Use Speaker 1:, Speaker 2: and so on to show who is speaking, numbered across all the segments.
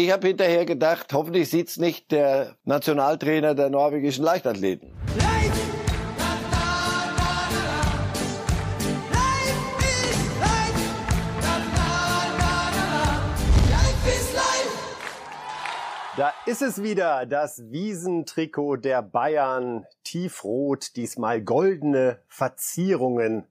Speaker 1: Ich habe hinterher gedacht, hoffentlich sieht's nicht der Nationaltrainer der norwegischen Leichtathleten.
Speaker 2: Da ist es wieder, das Wiesentrikot der Bayern, tiefrot, diesmal goldene Verzierungen.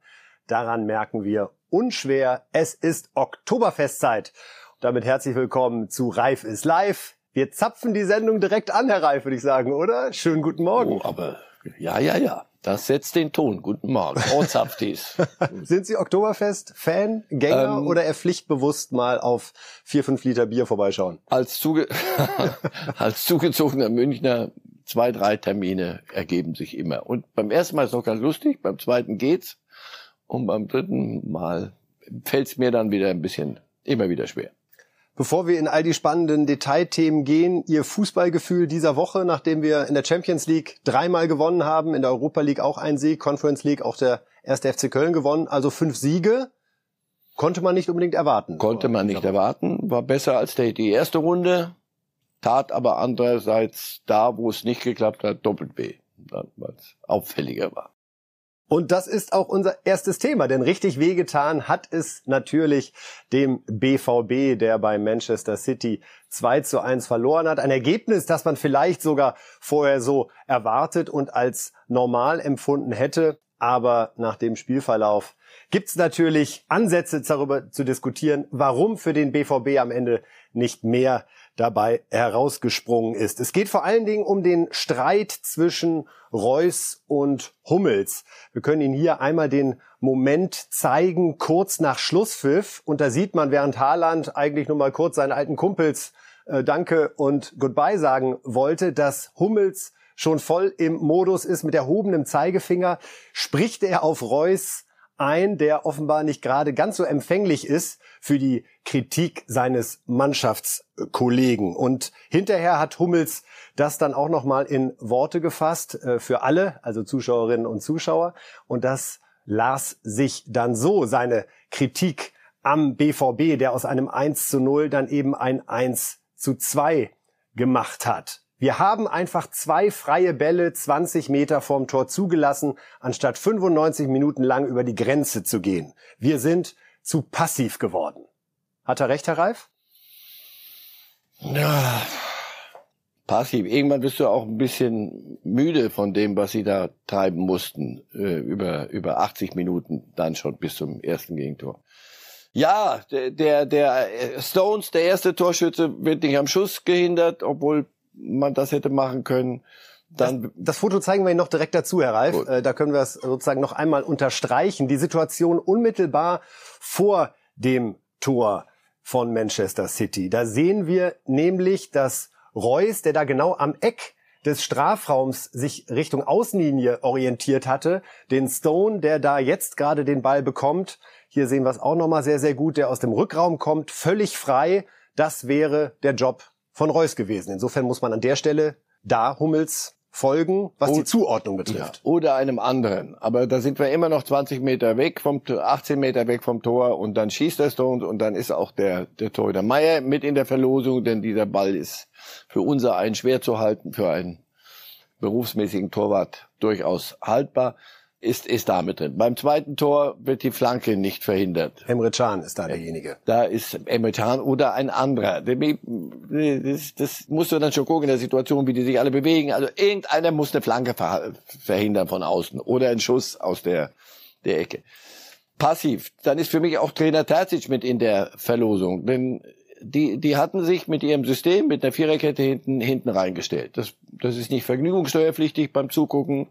Speaker 2: Daran merken wir unschwer, es ist Oktoberfestzeit. Damit herzlich willkommen zu Reif ist live. Wir zapfen die Sendung direkt an, Herr Reif, würde ich sagen, oder? Schönen guten Morgen.
Speaker 1: Oh, aber ja, ja, ja. Das setzt den Ton. Guten Morgen. Oh, zapft dies.
Speaker 2: Sind Sie Oktoberfest-Fan, Gänger ähm, oder eher pflichtbewusst mal auf vier, fünf Liter Bier vorbeischauen?
Speaker 1: Als, zuge als zugezogener Münchner zwei, drei Termine ergeben sich immer. Und beim ersten Mal ist es noch ganz lustig, beim zweiten geht's. Und beim dritten Mal fällt's mir dann wieder ein bisschen, immer wieder schwer.
Speaker 2: Bevor wir in all die spannenden Detailthemen gehen, Ihr Fußballgefühl dieser Woche, nachdem wir in der Champions League dreimal gewonnen haben, in der Europa League auch ein Sieg, Conference League auch der erste FC Köln gewonnen, also fünf Siege, konnte man nicht unbedingt erwarten.
Speaker 1: Konnte man nicht erwarten, war besser als die erste Runde, tat aber andererseits da, wo es nicht geklappt hat, doppelt weh, weil es auffälliger war.
Speaker 2: Und das ist auch unser erstes Thema, denn richtig wehgetan hat es natürlich dem BVB, der bei Manchester City 2 zu 1 verloren hat. Ein Ergebnis, das man vielleicht sogar vorher so erwartet und als normal empfunden hätte. Aber nach dem Spielverlauf gibt es natürlich Ansätze darüber zu diskutieren, warum für den BVB am Ende nicht mehr dabei herausgesprungen ist. Es geht vor allen Dingen um den Streit zwischen Reus und Hummels. Wir können Ihnen hier einmal den Moment zeigen, kurz nach Schlusspfiff. Und da sieht man, während Haaland eigentlich nur mal kurz seinen alten Kumpels äh, Danke und Goodbye sagen wollte, dass Hummels schon voll im Modus ist mit erhobenem Zeigefinger, spricht er auf Reus ein, der offenbar nicht gerade ganz so empfänglich ist für die Kritik seines Mannschaftskollegen. Und hinterher hat Hummels das dann auch nochmal in Worte gefasst äh, für alle, also Zuschauerinnen und Zuschauer. Und das las sich dann so, seine Kritik am BVB, der aus einem 1 zu 0 dann eben ein 1 zu 2 gemacht hat. Wir haben einfach zwei freie Bälle 20 Meter vorm Tor zugelassen, anstatt 95 Minuten lang über die Grenze zu gehen. Wir sind zu passiv geworden. Hat er recht, Herr Reif?
Speaker 1: Ja, passiv. Irgendwann bist du auch ein bisschen müde von dem, was sie da treiben mussten, äh, über, über 80 Minuten dann schon bis zum ersten Gegentor. Ja, der, der, der Stones, der erste Torschütze, wird nicht am Schuss gehindert, obwohl man das hätte machen können.
Speaker 2: Dann das, das Foto zeigen wir Ihnen noch direkt dazu, Herr Reif. Gut. Äh, da können wir es sozusagen noch einmal unterstreichen. Die Situation unmittelbar vor dem Tor von Manchester City. Da sehen wir nämlich, dass Reus, der da genau am Eck des Strafraums sich Richtung Außenlinie orientiert hatte, den Stone, der da jetzt gerade den Ball bekommt, hier sehen wir es auch nochmal sehr, sehr gut, der aus dem Rückraum kommt, völlig frei. Das wäre der Job von Reus gewesen. Insofern muss man an der Stelle da Hummels folgen, was die Zuordnung betrifft.
Speaker 1: Ja, oder einem anderen. Aber da sind wir immer noch 20 Meter weg vom 18 Meter weg vom Tor und dann schießt der Stones und dann ist auch der der Torhüter Meier mit in der Verlosung, denn dieser Ball ist für unser einen schwer zu halten, für einen berufsmäßigen Torwart durchaus haltbar ist, ist da mit drin. Beim zweiten Tor wird die Flanke nicht verhindert.
Speaker 2: Emre Can ist da derjenige.
Speaker 1: Da ist Emre Can oder ein anderer. Das, das musst du dann schon gucken in der Situation, wie die sich alle bewegen. Also irgendeiner muss eine Flanke verhindern von außen oder einen Schuss aus der, der Ecke. Passiv. Dann ist für mich auch Trainer Terzic mit in der Verlosung. Denn die, die hatten sich mit ihrem System, mit einer Viererkette hinten, hinten reingestellt. Das, das ist nicht vergnügungssteuerpflichtig beim Zugucken,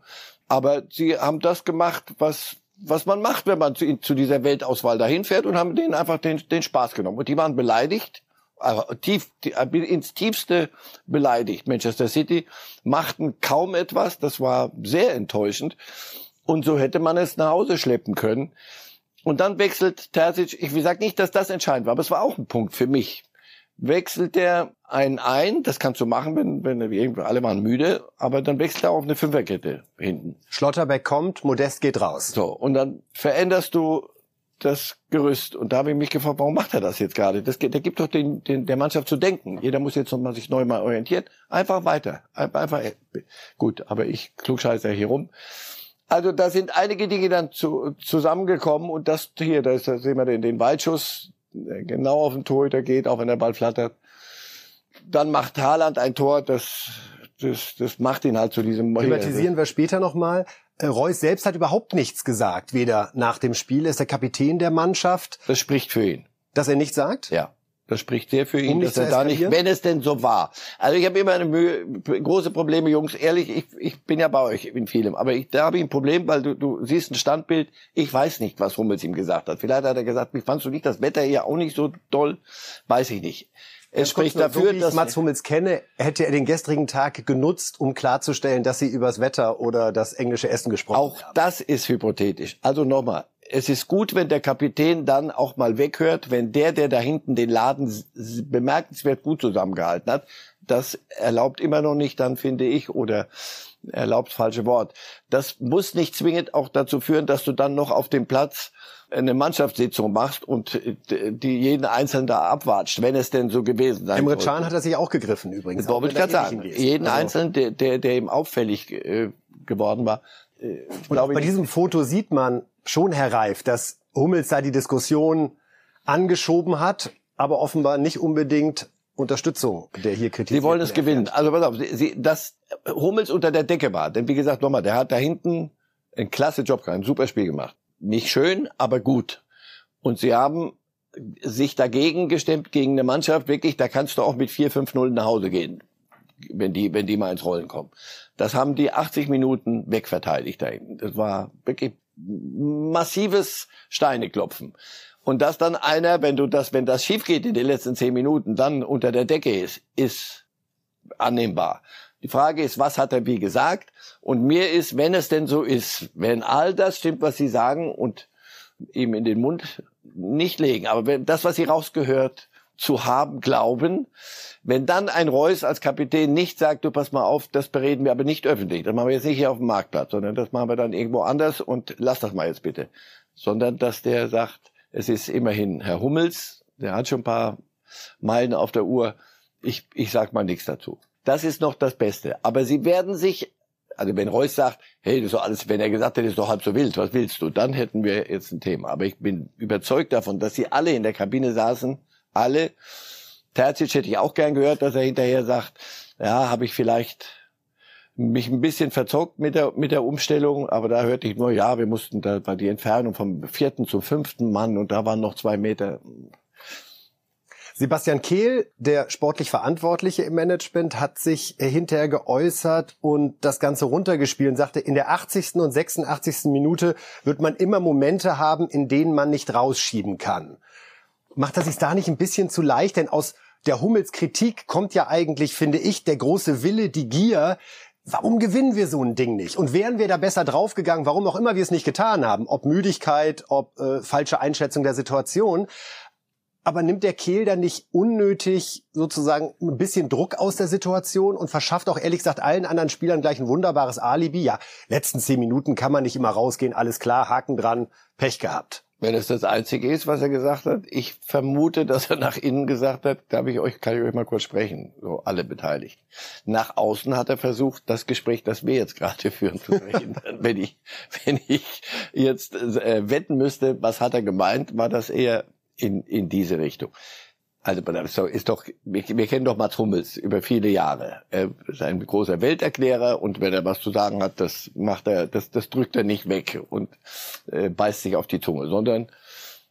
Speaker 1: aber sie haben das gemacht, was, was man macht, wenn man zu, zu dieser Weltauswahl dahin fährt und haben denen einfach den, den Spaß genommen. Und die waren beleidigt, also tief, ins tiefste beleidigt. Manchester City machten kaum etwas, das war sehr enttäuschend. Und so hätte man es nach Hause schleppen können. Und dann wechselt Terzic, ich sage nicht, dass das entscheidend war, aber es war auch ein Punkt für mich wechselt er einen ein, das kannst du machen, wenn, wenn irgendwie alle waren müde, aber dann wechselt er auf eine Fünferkette hinten.
Speaker 2: Schlotterbeck kommt, Modest geht raus.
Speaker 1: So, und dann veränderst du das Gerüst. Und da habe ich mich gefragt, warum macht er das jetzt gerade? Das, der gibt doch den, den, der Mannschaft zu denken. Jeder muss jetzt nochmal sich neu mal orientieren. Einfach weiter. Einfach, gut, aber ich klugscheiße hier rum. Also da sind einige Dinge dann zu, zusammengekommen und das hier, da, ist, da sehen wir den, den Weitschuss, der genau auf den Torhüter geht, auch wenn der Ball flattert. Dann macht Haaland ein Tor, das, das, das macht ihn halt zu diesem...
Speaker 2: Thematisieren wir später nochmal. Äh, Reus selbst hat überhaupt nichts gesagt, weder nach dem Spiel, er ist der Kapitän der Mannschaft.
Speaker 1: Das spricht für ihn.
Speaker 2: Dass er nichts sagt?
Speaker 1: Ja. Das spricht sehr für ihn, um dass er da nicht, wenn es denn so war. Also ich habe immer eine Mühe, große Probleme, Jungs. Ehrlich, ich, ich bin ja bei euch in vielem, aber ich, da habe ich ein Problem, weil du, du siehst ein Standbild. Ich weiß nicht, was Hummels ihm gesagt hat. Vielleicht hat er gesagt, wie fandst du nicht das Wetter hier auch nicht so doll? Weiß ich nicht.
Speaker 2: Es spricht dafür, so dass Mats Hummels kenne, hätte er den gestrigen Tag genutzt, um klarzustellen, dass sie übers Wetter oder das englische Essen gesprochen
Speaker 1: auch haben. Auch das ist hypothetisch. Also nochmal, es ist gut, wenn der Kapitän dann auch mal weghört, wenn der, der da hinten den Laden bemerkenswert gut zusammengehalten hat. Das erlaubt immer noch nicht, dann finde ich, oder erlaubt falsche Wort. Das muss nicht zwingend auch dazu führen, dass du dann noch auf dem Platz eine Mannschaftssitzung machst und die jeden Einzelnen da abwatscht, wenn es denn so gewesen sein
Speaker 2: Emre Can hat er sich auch gegriffen übrigens.
Speaker 1: Wollte ich gerade sagen. Jeden also. Einzelnen, der, der, der ihm auffällig äh, geworden war.
Speaker 2: Äh, und auch bei diesem Foto sieht man schon, Herr Reif, dass Hummels da die Diskussion angeschoben hat, aber offenbar nicht unbedingt Unterstützung der hier kritisiert.
Speaker 1: Sie wollen es gewinnen. Also pass auf, Sie, dass Hummels unter der Decke war. Denn wie gesagt, nochmal, der hat da hinten einen klasse Job gemacht, ein super Spiel gemacht nicht schön, aber gut. Und sie haben sich dagegen gestemmt gegen eine Mannschaft, wirklich, da kannst du auch mit 4, 5, 0 nach Hause gehen, wenn die, wenn die mal ins Rollen kommen. Das haben die 80 Minuten wegverteidigt da hinten. Das war wirklich massives Steineklopfen. Und dass dann einer, wenn du das, wenn das schief geht in den letzten zehn Minuten, dann unter der Decke ist, ist annehmbar. Die Frage ist, was hat er wie gesagt? Und mir ist, wenn es denn so ist, wenn all das stimmt, was Sie sagen und ihm in den Mund nicht legen, aber wenn das, was Sie rausgehört zu haben glauben, wenn dann ein Reus als Kapitän nicht sagt, du pass mal auf, das bereden wir aber nicht öffentlich, das machen wir jetzt nicht hier auf dem Marktplatz, sondern das machen wir dann irgendwo anders und lass das mal jetzt bitte, sondern dass der sagt, es ist immerhin Herr Hummels, der hat schon ein paar Meilen auf der Uhr, ich, ich sag mal nichts dazu. Das ist noch das Beste. Aber sie werden sich, also wenn Reus sagt, hey, das ist doch alles, wenn er gesagt hätte, ist doch halb so wild, was willst du? Dann hätten wir jetzt ein Thema. Aber ich bin überzeugt davon, dass sie alle in der Kabine saßen, alle. Terzic hätte ich auch gern gehört, dass er hinterher sagt, ja, habe ich vielleicht mich ein bisschen verzockt mit der, mit der Umstellung, aber da hörte ich nur, ja, wir mussten, da war die Entfernung vom vierten zum fünften Mann und da waren noch zwei Meter.
Speaker 2: Sebastian Kehl, der sportlich Verantwortliche im Management, hat sich hinterher geäußert und das Ganze runtergespielt und sagte, in der 80. und 86. Minute wird man immer Momente haben, in denen man nicht rausschieben kann. Macht er sich da nicht ein bisschen zu leicht? Denn aus der Hummels Kritik kommt ja eigentlich, finde ich, der große Wille, die Gier, Warum gewinnen wir so ein Ding nicht? Und wären wir da besser draufgegangen, warum auch immer wir es nicht getan haben, ob Müdigkeit, ob äh, falsche Einschätzung der Situation, aber nimmt der Kehl dann nicht unnötig sozusagen ein bisschen Druck aus der Situation und verschafft auch ehrlich gesagt allen anderen Spielern gleich ein wunderbares Alibi? Ja, letzten zehn Minuten kann man nicht immer rausgehen, alles klar, Haken dran, Pech gehabt.
Speaker 1: Wenn es das Einzige ist, was er gesagt hat, ich vermute, dass er nach innen gesagt hat, darf ich euch, kann ich euch mal kurz sprechen, so alle beteiligt. Nach außen hat er versucht, das Gespräch, das wir jetzt gerade führen, zu sprechen. wenn ich, wenn ich jetzt äh, wetten müsste, was hat er gemeint, war das eher in, in diese Richtung. Also ist doch, wir, wir kennen doch Mats Hummels über viele Jahre. Er ist ein großer Welterklärer und wenn er was zu sagen hat, das macht er, das, das drückt er nicht weg und äh, beißt sich auf die Zunge, sondern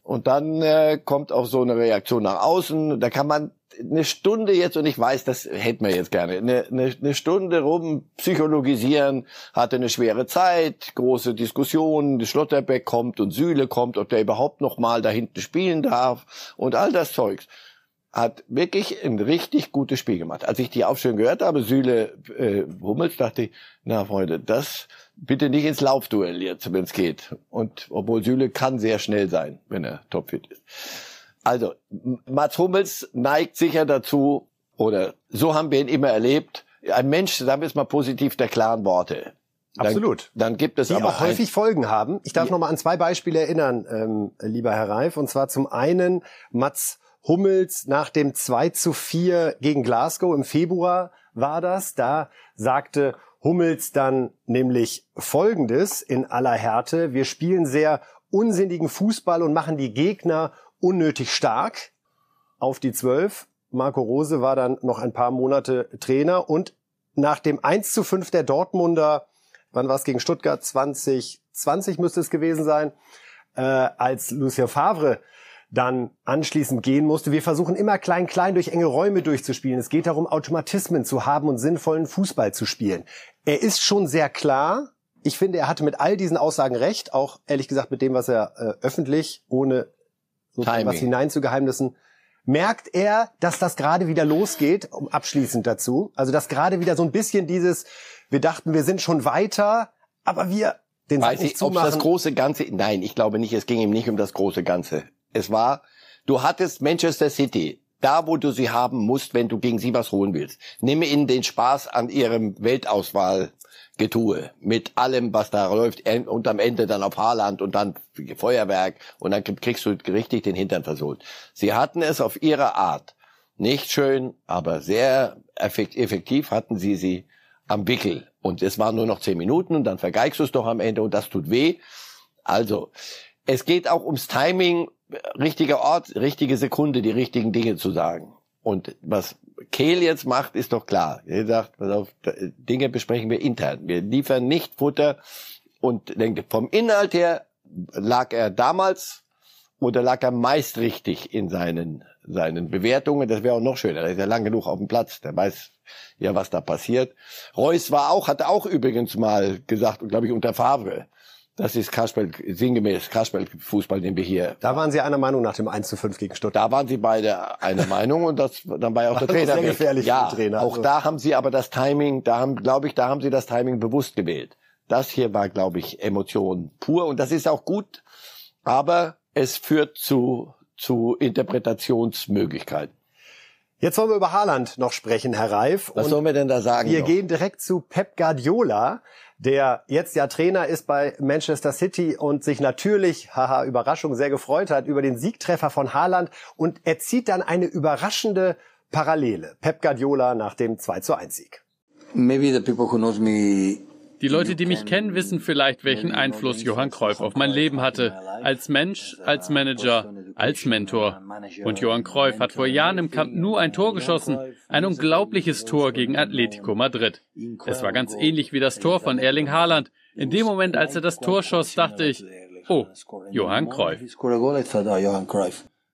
Speaker 1: und dann äh, kommt auch so eine Reaktion nach außen. Da kann man eine Stunde jetzt, und ich weiß, das hätten wir jetzt gerne, eine, eine, eine Stunde rum psychologisieren, hatte eine schwere Zeit, große Diskussionen, Schlotterbeck kommt und Sühle kommt, ob der überhaupt noch mal da hinten spielen darf und all das Zeugs. Hat wirklich ein richtig gutes Spiel gemacht. Als ich die Aufstellung gehört habe, Sühle äh, Hummels, dachte ich, na Freunde, das bitte nicht ins Laufduell jetzt, wenn es geht. Und obwohl Sühle kann sehr schnell sein, wenn er topfit ist. Also, Mats Hummels neigt sicher dazu, oder so haben wir ihn immer erlebt, ein Mensch, sagen wir es mal positiv, der klaren Worte.
Speaker 2: Absolut.
Speaker 1: Dann, dann gibt es
Speaker 2: die
Speaker 1: aber
Speaker 2: auch häufig Folgen haben. Ich darf
Speaker 1: Ja.
Speaker 2: noch mal an zwei Beispiele erinnern, ähm, lieber Herr Reif. Und zwar zum einen Mats Hummels nach dem 2 zu 4 gegen Glasgow im Februar war das. Da sagte Hummels dann nämlich Folgendes in aller Härte. Wir spielen sehr unsinnigen Fußball und machen die Gegner unnötig stark auf die 12. Marco Rose war dann noch ein paar Monate Trainer und nach dem 1 zu 5 der Dortmunder, wann war es gegen Stuttgart? 2020 müsste es gewesen sein, äh, als Lucien Favre dann anschließend gehen musste. Wir versuchen immer klein, klein durch enge Räume durchzuspielen. Es geht darum, Automatismen zu haben und sinnvollen Fußball zu spielen. Er ist schon sehr klar. Ich finde, er hatte mit all diesen Aussagen recht, auch ehrlich gesagt mit dem, was er äh, öffentlich, ohne
Speaker 1: Timing.
Speaker 2: was hineinzugeheimnissen, merkt er, dass das gerade wieder losgeht, um abschließend dazu. Also dass gerade wieder so ein bisschen dieses, wir dachten, wir sind schon weiter, aber wir den
Speaker 1: Weiß ich, ob das große Ganze, nein, ich glaube nicht, es ging ihm nicht um das große Ganze. Es war, du hattest Manchester City, da wo du sie haben musst, wenn du gegen sie was holen willst. Nimm ihnen den Spaß an ihrem Weltauswahlgetue mit allem, was da läuft und am Ende dann auf Haaland und dann Feuerwerk und dann kriegst du richtig den Hintern versohlt. Sie hatten es auf ihre Art. Nicht schön, aber sehr effekt- effektiv hatten sie sie am Wickel. Und es waren nur noch zehn Minuten und dann vergeigst du es doch am Ende und das tut weh. Also, es geht auch ums Timing, richtiger Ort, richtige Sekunde, die richtigen Dinge zu sagen. Und was Kehl jetzt macht, ist doch klar. Er sagt, pass auf, Dinge besprechen wir intern. Wir liefern nicht Futter. Und denke, vom Inhalt her lag er damals oder lag er meist richtig in seinen, seinen Bewertungen. Das wäre auch noch schöner. Er ist ja lang genug auf dem Platz. Der weiß ja, was da passiert. Reus war auch, hat auch übrigens mal gesagt, glaube ich, unter Favre. Das ist Kasperl, sinngemäß Kasperl-Fußball, den wir hier.
Speaker 2: Da waren Sie einer Meinung nach dem 1 zu 5 gegen Stuttgart.
Speaker 1: Da waren sie beide einer Meinung und das, dann war ja auch der Trainer.
Speaker 2: sehr gefährlich
Speaker 1: ja,
Speaker 2: Trainer.
Speaker 1: auch
Speaker 2: Also-
Speaker 1: da haben sie aber das Timing, da haben, glaube ich, da haben sie das Timing bewusst gewählt. Das hier war, glaube ich, Emotion pur und das ist auch gut, aber es führt zu, zu Interpretationsmöglichkeiten.
Speaker 2: Jetzt wollen wir über Haaland noch sprechen, Herr Reif.
Speaker 1: Was
Speaker 2: Und
Speaker 1: sollen wir denn da sagen?
Speaker 2: wir
Speaker 1: noch?
Speaker 2: gehen direkt zu Pep Guardiola, der jetzt ja Trainer ist bei Manchester City und sich natürlich, haha, Überraschung, sehr gefreut hat über den Siegtreffer von Haaland. Und er zieht dann eine überraschende Parallele. Pep Guardiola nach dem 2 zu 1 Sieg.
Speaker 3: Maybe the people who knows me
Speaker 4: Die Leute, die mich kennen, wissen vielleicht, welchen Einfluss Johann Cruyff auf mein Leben hatte. Als Mensch, als Manager, als Mentor. Und Johann Cruyff hat vor Jahren im Camp Nou ein Tor geschossen. Ein unglaubliches Tor gegen Atletico Madrid. Es war ganz ähnlich wie das Tor von Erling Haaland. In dem Moment, als er das Tor schoss, dachte ich, oh, Johann Cruyff.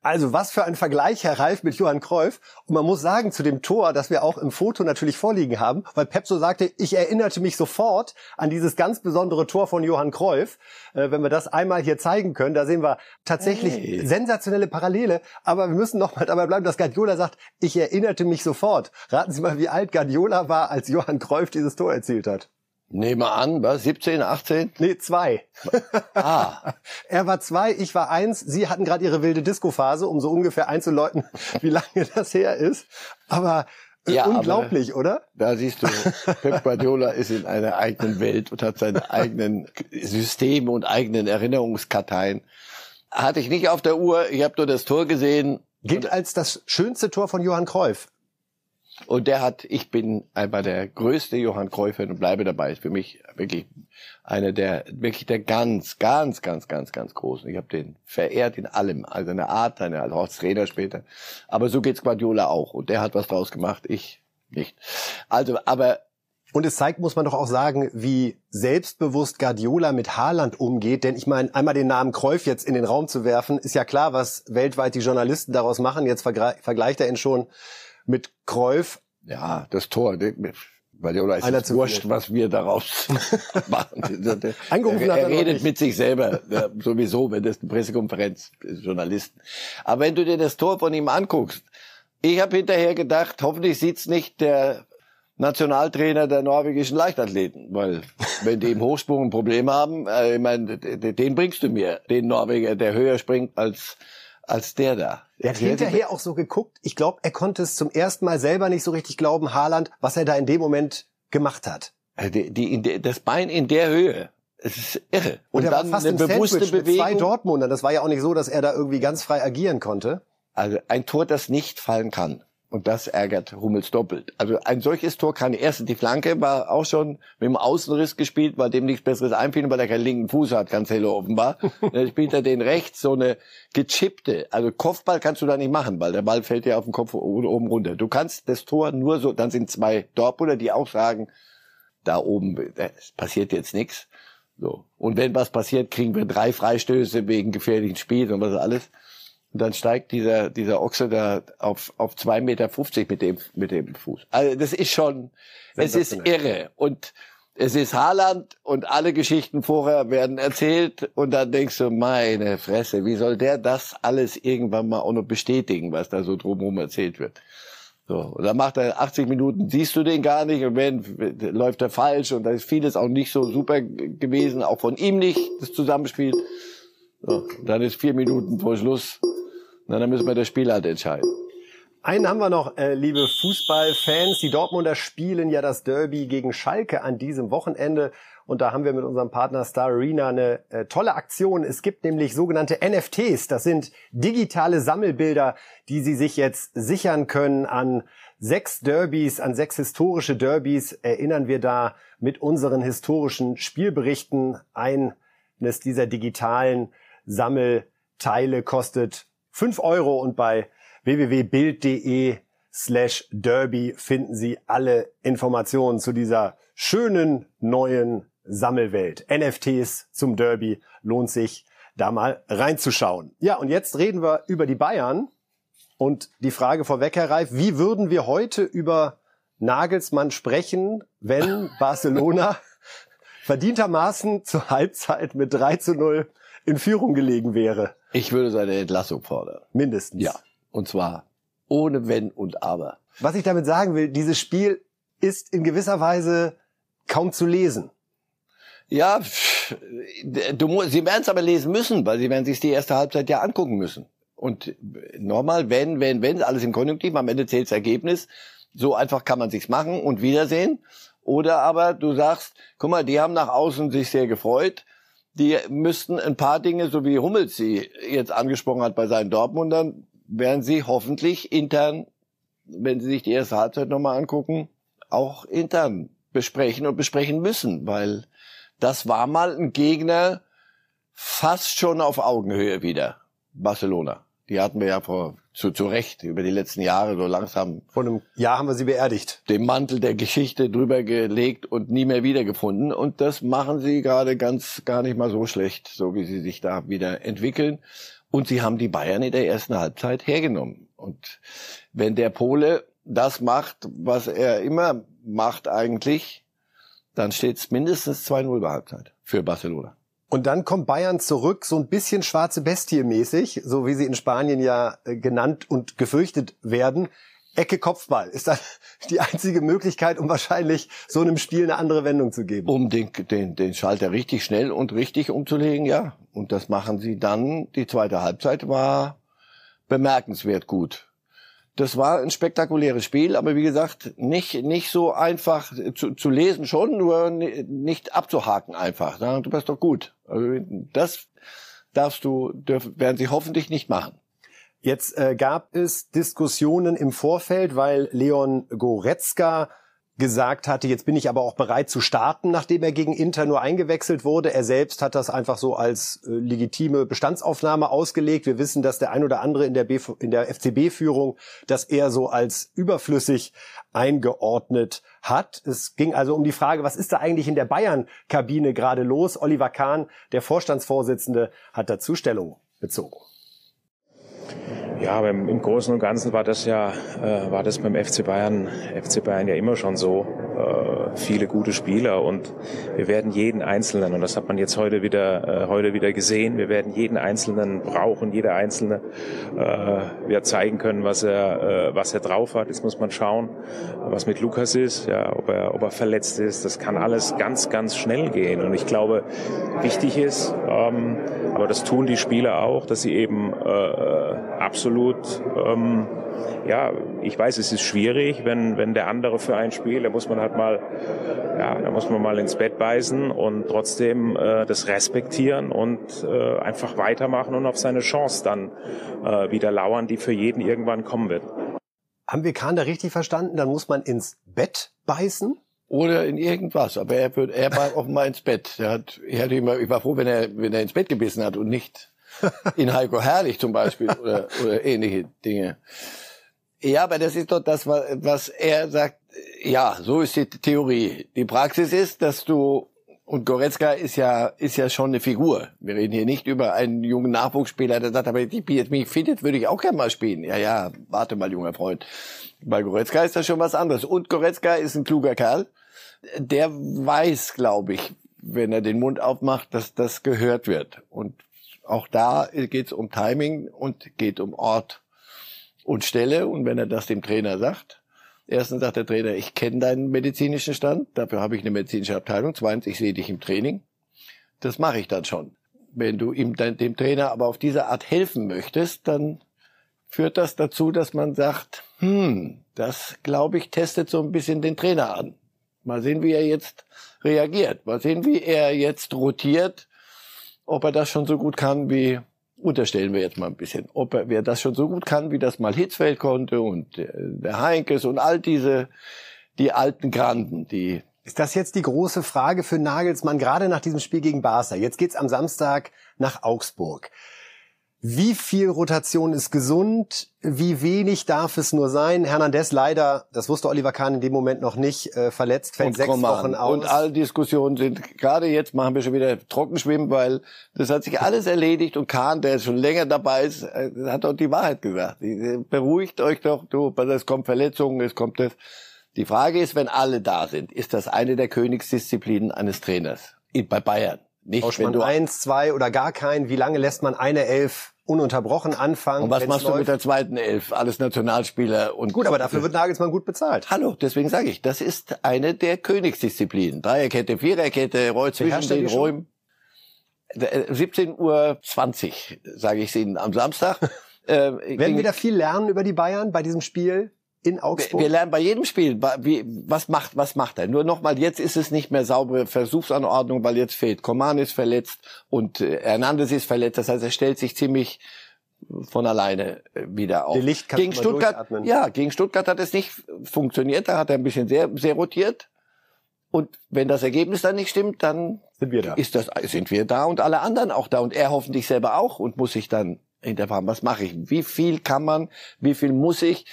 Speaker 2: Also was für ein Vergleich, Herr Reif, mit Johann Cruyff. Und man muss sagen, zu dem Tor, das wir auch im Foto natürlich vorliegen haben, weil Pep so sagte, ich erinnerte mich sofort an dieses ganz besondere Tor von Johann Cruyff. Äh, wenn wir das einmal hier zeigen können, da sehen wir tatsächlich
Speaker 1: Hey.
Speaker 2: sensationelle Parallele. Aber wir müssen noch mal dabei bleiben, dass Guardiola sagt, ich erinnerte mich sofort. Raten Sie mal, wie alt Guardiola war, als Johann Cruyff dieses Tor erzielt hat.
Speaker 1: Nehmen wir an, was? 17, 18?
Speaker 2: Nee, zwei.
Speaker 1: Ah,
Speaker 2: Er war zwei, ich war eins. Sie hatten gerade ihre wilde Disco-Phase, um so ungefähr einzuläuten, wie lange das her ist. Aber äh,
Speaker 1: Ja, aber-
Speaker 2: unglaublich, oder?
Speaker 1: da siehst du, Pep Guardiola ist in einer eigenen Welt und hat seine eigenen Systeme und eigenen Erinnerungskarteien. Hatte ich nicht auf der Uhr, ich habe nur das Tor gesehen
Speaker 2: Gilt als das schönste Tor von Johann Cruyff.
Speaker 1: Und der hat, ich bin einfach der größte Johann Cruyff-Fan und bleibe dabei. Ist für mich wirklich einer der, wirklich der ganz, ganz, ganz, ganz, ganz großen. Ich habe den verehrt in allem, also eine Art, seine, also auch als Trainer später. Aber so geht's Guardiola auch und der hat was draus gemacht, ich nicht. Also, aber
Speaker 2: Und es zeigt, muss man doch auch sagen, wie selbstbewusst Guardiola mit Haaland umgeht. Denn ich meine, einmal den Namen Cruyff jetzt in den Raum zu werfen, ist ja klar, was weltweit die Journalisten daraus machen. Jetzt vergleicht er ihn schon mit Cruyff.
Speaker 1: Ja, das Tor. der- Guardiola ist
Speaker 2: Einer
Speaker 1: wurscht, was wir daraus machen.
Speaker 2: Angerufen
Speaker 1: er,
Speaker 2: hat er
Speaker 1: er redet mit sich selber, ja, sowieso, wenn das eine Pressekonferenz ist, Journalisten. Aber wenn du dir das Tor von ihm anguckst, ich habe hinterher gedacht, hoffentlich sieht's nicht der Nationaltrainer der norwegischen Leichtathleten, weil wenn die im Hochsprung ein Problem haben, äh, ich meine, den bringst du mir, den Norweger, der höher springt als als der da.
Speaker 2: Er hat hinterher auch so geguckt. Ich glaube, er konnte es zum ersten Mal selber nicht so richtig glauben, Haaland, was er da in dem Moment gemacht hat.
Speaker 1: Äh, die, die, der, das Bein in der Höhe. Es ist irre.
Speaker 2: Und, und dann fast eine bewusste Sandwich Bewegung. Mit zwei Dortmunder. Das war ja auch nicht so, dass er da irgendwie ganz frei agieren konnte.
Speaker 1: Also ein Tor, das nicht fallen kann. Und das ärgert Hummels doppelt. Also ein solches Tor kann erst die Flanke war auch schon mit dem Außenriss gespielt, weil dem nichts Besseres einfiel, weil er keinen linken Fuß hat, ganz hell offenbar. Dann spielt er den rechts so eine gechippte. Also Kopfball kannst du da nicht machen, weil der Ball fällt dir auf den Kopf oben runter. Du kannst das Tor nur so, dann sind zwei Dortmunder, die auch sagen, da oben es passiert jetzt nichts. So. Und wenn was passiert, kriegen wir drei Freistöße wegen gefährlichen Spiels und was alles. Und dann steigt dieser, dieser Ochse da auf, auf zwei Meter fünfzig mit dem, mit dem Fuß. Also das ist schon, es ist irre. Und es ist Haaland und alle Geschichten vorher werden erzählt und dann denkst du, meine Fresse, wie soll der das alles irgendwann mal auch noch bestätigen, was da so drumherum erzählt wird? So, und dann macht er 80 Minuten, siehst du den gar nicht und wenn, läuft er falsch und da ist vieles auch nicht so super gewesen, auch von ihm nicht, das Zusammenspiel. So, dann ist vier Minuten vor Schluss na, dann müssen wir das Spiel halt entscheiden.
Speaker 2: Einen haben wir noch, äh, liebe Fußballfans. Die Dortmunder spielen ja das Derby gegen Schalke an diesem Wochenende. Und da haben wir mit unserem Partner Star Arena eine äh, tolle Aktion. Es gibt nämlich sogenannte NFTs. Das sind digitale Sammelbilder, die Sie sich jetzt sichern können an sechs Derbys, an sechs historische Derbys. Erinnern wir da mit unseren historischen Spielberichten. Eines dieser digitalen Sammelteile kostet 5 Euro und bei www.bild.de slash derby finden Sie alle Informationen zu dieser schönen neuen Sammelwelt. NFTs zum Derby lohnt sich da mal reinzuschauen. Ja, und jetzt reden wir über die Bayern und die Frage vorweg, Herr Reif, wie würden wir heute über Nagelsmann sprechen, wenn Barcelona verdientermaßen zur Halbzeit mit 3 zu 0 in Führung gelegen wäre?
Speaker 1: Ich würde seine Entlassung fordern.
Speaker 2: Mindestens.
Speaker 1: Ja. Und zwar ohne Wenn und Aber.
Speaker 2: Was ich damit sagen will, dieses Spiel ist in gewisser Weise kaum zu lesen.
Speaker 1: Ja, du, sie werden es aber lesen müssen, weil sie werden sich die erste Halbzeit ja angucken müssen. Und normal, wenn, wenn, wenn, alles im Konjunktiv, am Ende zählt das Ergebnis. So einfach kann man sich's machen und wiedersehen. Oder aber du sagst, guck mal, die haben nach außen sich sehr gefreut die müssten ein paar Dinge, so wie Hummels sie jetzt angesprochen hat bei seinen Dortmundern, werden sie hoffentlich intern, wenn sie sich die erste Halbzeit nochmal angucken, auch intern besprechen und besprechen müssen, weil das war mal ein Gegner fast schon auf Augenhöhe wieder, Barcelona. Die hatten wir ja vor, zu, zu Recht über die letzten Jahre so langsam.
Speaker 2: Vor einem Jahr haben wir sie beerdigt.
Speaker 1: Den Mantel der Geschichte drüber gelegt und nie mehr wiedergefunden. Und das machen sie gerade ganz, gar nicht mal so schlecht, so wie sie sich da wieder entwickeln. Und sie haben die Bayern in der ersten Halbzeit hergenommen. Und wenn der Pole das macht, was er immer macht eigentlich, dann steht es mindestens 2-0 bei Halbzeit für Barcelona.
Speaker 2: Und dann kommt Bayern zurück, so ein bisschen schwarze Bestie mäßig, so wie sie in Spanien ja äh, genannt und gefürchtet werden. Ecke Kopfball ist dann die einzige Möglichkeit, um wahrscheinlich so einem Spiel eine andere Wendung zu geben.
Speaker 1: Um den, den, den Schalter richtig schnell und richtig umzulegen, ja. Und das machen sie dann. Die zweite Halbzeit war bemerkenswert gut das war ein spektakuläres Spiel, aber wie gesagt, nicht, nicht so einfach zu, zu lesen schon, nur nicht abzuhaken einfach. Du bist doch gut. Also das darfst du, dürf, werden sie hoffentlich nicht machen.
Speaker 2: Jetzt äh, gab es Diskussionen im Vorfeld, weil Leon Goretzka gesagt hatte, jetzt bin ich aber auch bereit zu starten, nachdem er gegen Inter nur eingewechselt wurde. Er selbst hat das einfach so als äh, legitime Bestandsaufnahme ausgelegt. Wir wissen, dass der ein oder andere in der, in der FCB-Führung das eher so als überflüssig eingeordnet hat. Es ging also um die Frage, was ist da eigentlich in der Bayern-Kabine gerade los? Oliver Kahn, der Vorstandsvorsitzende, hat dazu Stellung bezogen.
Speaker 5: Ja, aber im, Großen und Ganzen war das ja, äh, war das beim FC Bayern, FC Bayern ja immer schon so. Äh, viele gute Spieler und wir werden jeden Einzelnen, und das hat man jetzt heute wieder, äh, heute wieder gesehen, wir werden jeden Einzelnen brauchen, jeder Einzelne äh, wird zeigen können, was er, äh, was er drauf hat. Jetzt muss man schauen, was mit Lukas ist, ja, ob er, ob er verletzt ist. Das kann alles ganz, ganz schnell gehen. Und ich glaube, wichtig ist, ähm, aber das tun die Spieler auch, dass sie eben äh, absolut ähm, ja, ich weiß, es ist schwierig, wenn, wenn der andere für ein Spiel, da muss man halt mal, ja, da muss man mal ins Bett beißen und trotzdem äh, das respektieren und äh, einfach weitermachen und auf seine Chance dann äh, wieder lauern, die für jeden irgendwann kommen wird.
Speaker 2: Haben wir Kahn da richtig verstanden? Dann muss man ins Bett beißen?
Speaker 1: Oder in irgendwas. Aber er wird, er war offenbar ins Bett. Er hat, ich, hatte immer, ich war froh, wenn er, wenn er ins Bett gebissen hat und nicht in Heiko Herrlich zum Beispiel oder, oder ähnliche Dinge. Ja, aber das ist doch das, was er sagt. Ja, so ist die Theorie. Die Praxis ist, dass du und Goretzka ist ja ist ja schon eine Figur. Wir reden hier nicht über einen jungen Nachwuchsspieler, der sagt, aber ich bin jetzt mich findet, würde ich auch gerne mal spielen. Ja, ja, warte mal, junger Freund. Bei Goretzka ist das schon was anderes. Und Goretzka ist ein kluger Kerl. Der weiß, glaube ich, wenn er den Mund aufmacht, dass das gehört wird. Und auch da geht es um Timing und geht um Ort und Stelle. Und wenn er das dem Trainer sagt, erstens sagt der Trainer, ich kenne deinen medizinischen Stand, dafür habe ich eine medizinische Abteilung. Zweitens, ich sehe dich im Training. Das mache ich dann schon. Wenn du ihm dem Trainer aber auf diese Art helfen möchtest, dann führt das dazu, dass man sagt, hm, das glaube ich testet so ein bisschen den Trainer an. Mal sehen, wie er jetzt reagiert. Mal sehen, wie er jetzt rotiert ob er das schon so gut kann wie, unterstellen wir jetzt mal ein bisschen, ob er, wer das schon so gut kann, wie das mal Hitzfeld konnte und äh, der Heinkes und all diese, die alten Granden, die
Speaker 2: ist das jetzt die große Frage für Nagelsmann, gerade nach diesem Spiel gegen Barca? Jetzt geht's am Samstag nach Augsburg. Wie viel Rotation ist gesund? Wie wenig darf es nur sein? Hernandez leider, das wusste Oliver Kahn in dem Moment noch nicht, äh, verletzt, fällt sechs Wochen aus.
Speaker 1: Und all Diskussionen sind, gerade jetzt machen wir schon wieder Trockenschwimmen, weil das hat sich alles erledigt und Kahn, der schon länger dabei ist, äh, hat doch die Wahrheit gesagt. Äh, beruhigt euch doch, du, es kommt Verletzungen, es kommt das. Die Frage ist, wenn alle da sind, ist das eine der Königsdisziplinen eines Trainers? Bei Bayern.
Speaker 2: Nicht, wenn man du eins, zwei oder gar keinen, wie lange lässt man eine Elf ununterbrochen anfangen.
Speaker 1: Und was machst läuft. du mit der zweiten Elf? Alles Nationalspieler und
Speaker 2: gut, aber dafür wird Nagelsmann gut bezahlt.
Speaker 1: Hallo, deswegen sage ich, das ist eine der Königsdisziplinen. Dreierkette, Viererkette, Roll zwischen den Räumen. 17 äh, Uhr 20, sage ich Ihnen am Samstag.
Speaker 2: äh, Werden wir da viel lernen über die Bayern bei diesem Spiel? In Augsburg?
Speaker 1: Wir, wir lernen bei jedem Spiel, wie, was macht, was macht er. Nur nochmal, jetzt ist es nicht mehr saubere Versuchsanordnung, weil jetzt fehlt. Coman ist verletzt und äh, Hernandez ist verletzt. Das heißt, er stellt sich ziemlich von alleine äh, wieder auf.
Speaker 2: Licht kann
Speaker 1: gegen Stuttgart, ja, gegen Stuttgart hat es nicht funktioniert. Da hat er ein bisschen sehr, sehr rotiert. Und wenn das Ergebnis dann nicht stimmt, dann
Speaker 2: sind wir da.
Speaker 1: Ist das, sind wir da und alle anderen auch da und er hoffentlich selber auch und muss sich dann hinterfragen, was mache ich? Wie viel kann man? Wie viel muss ich?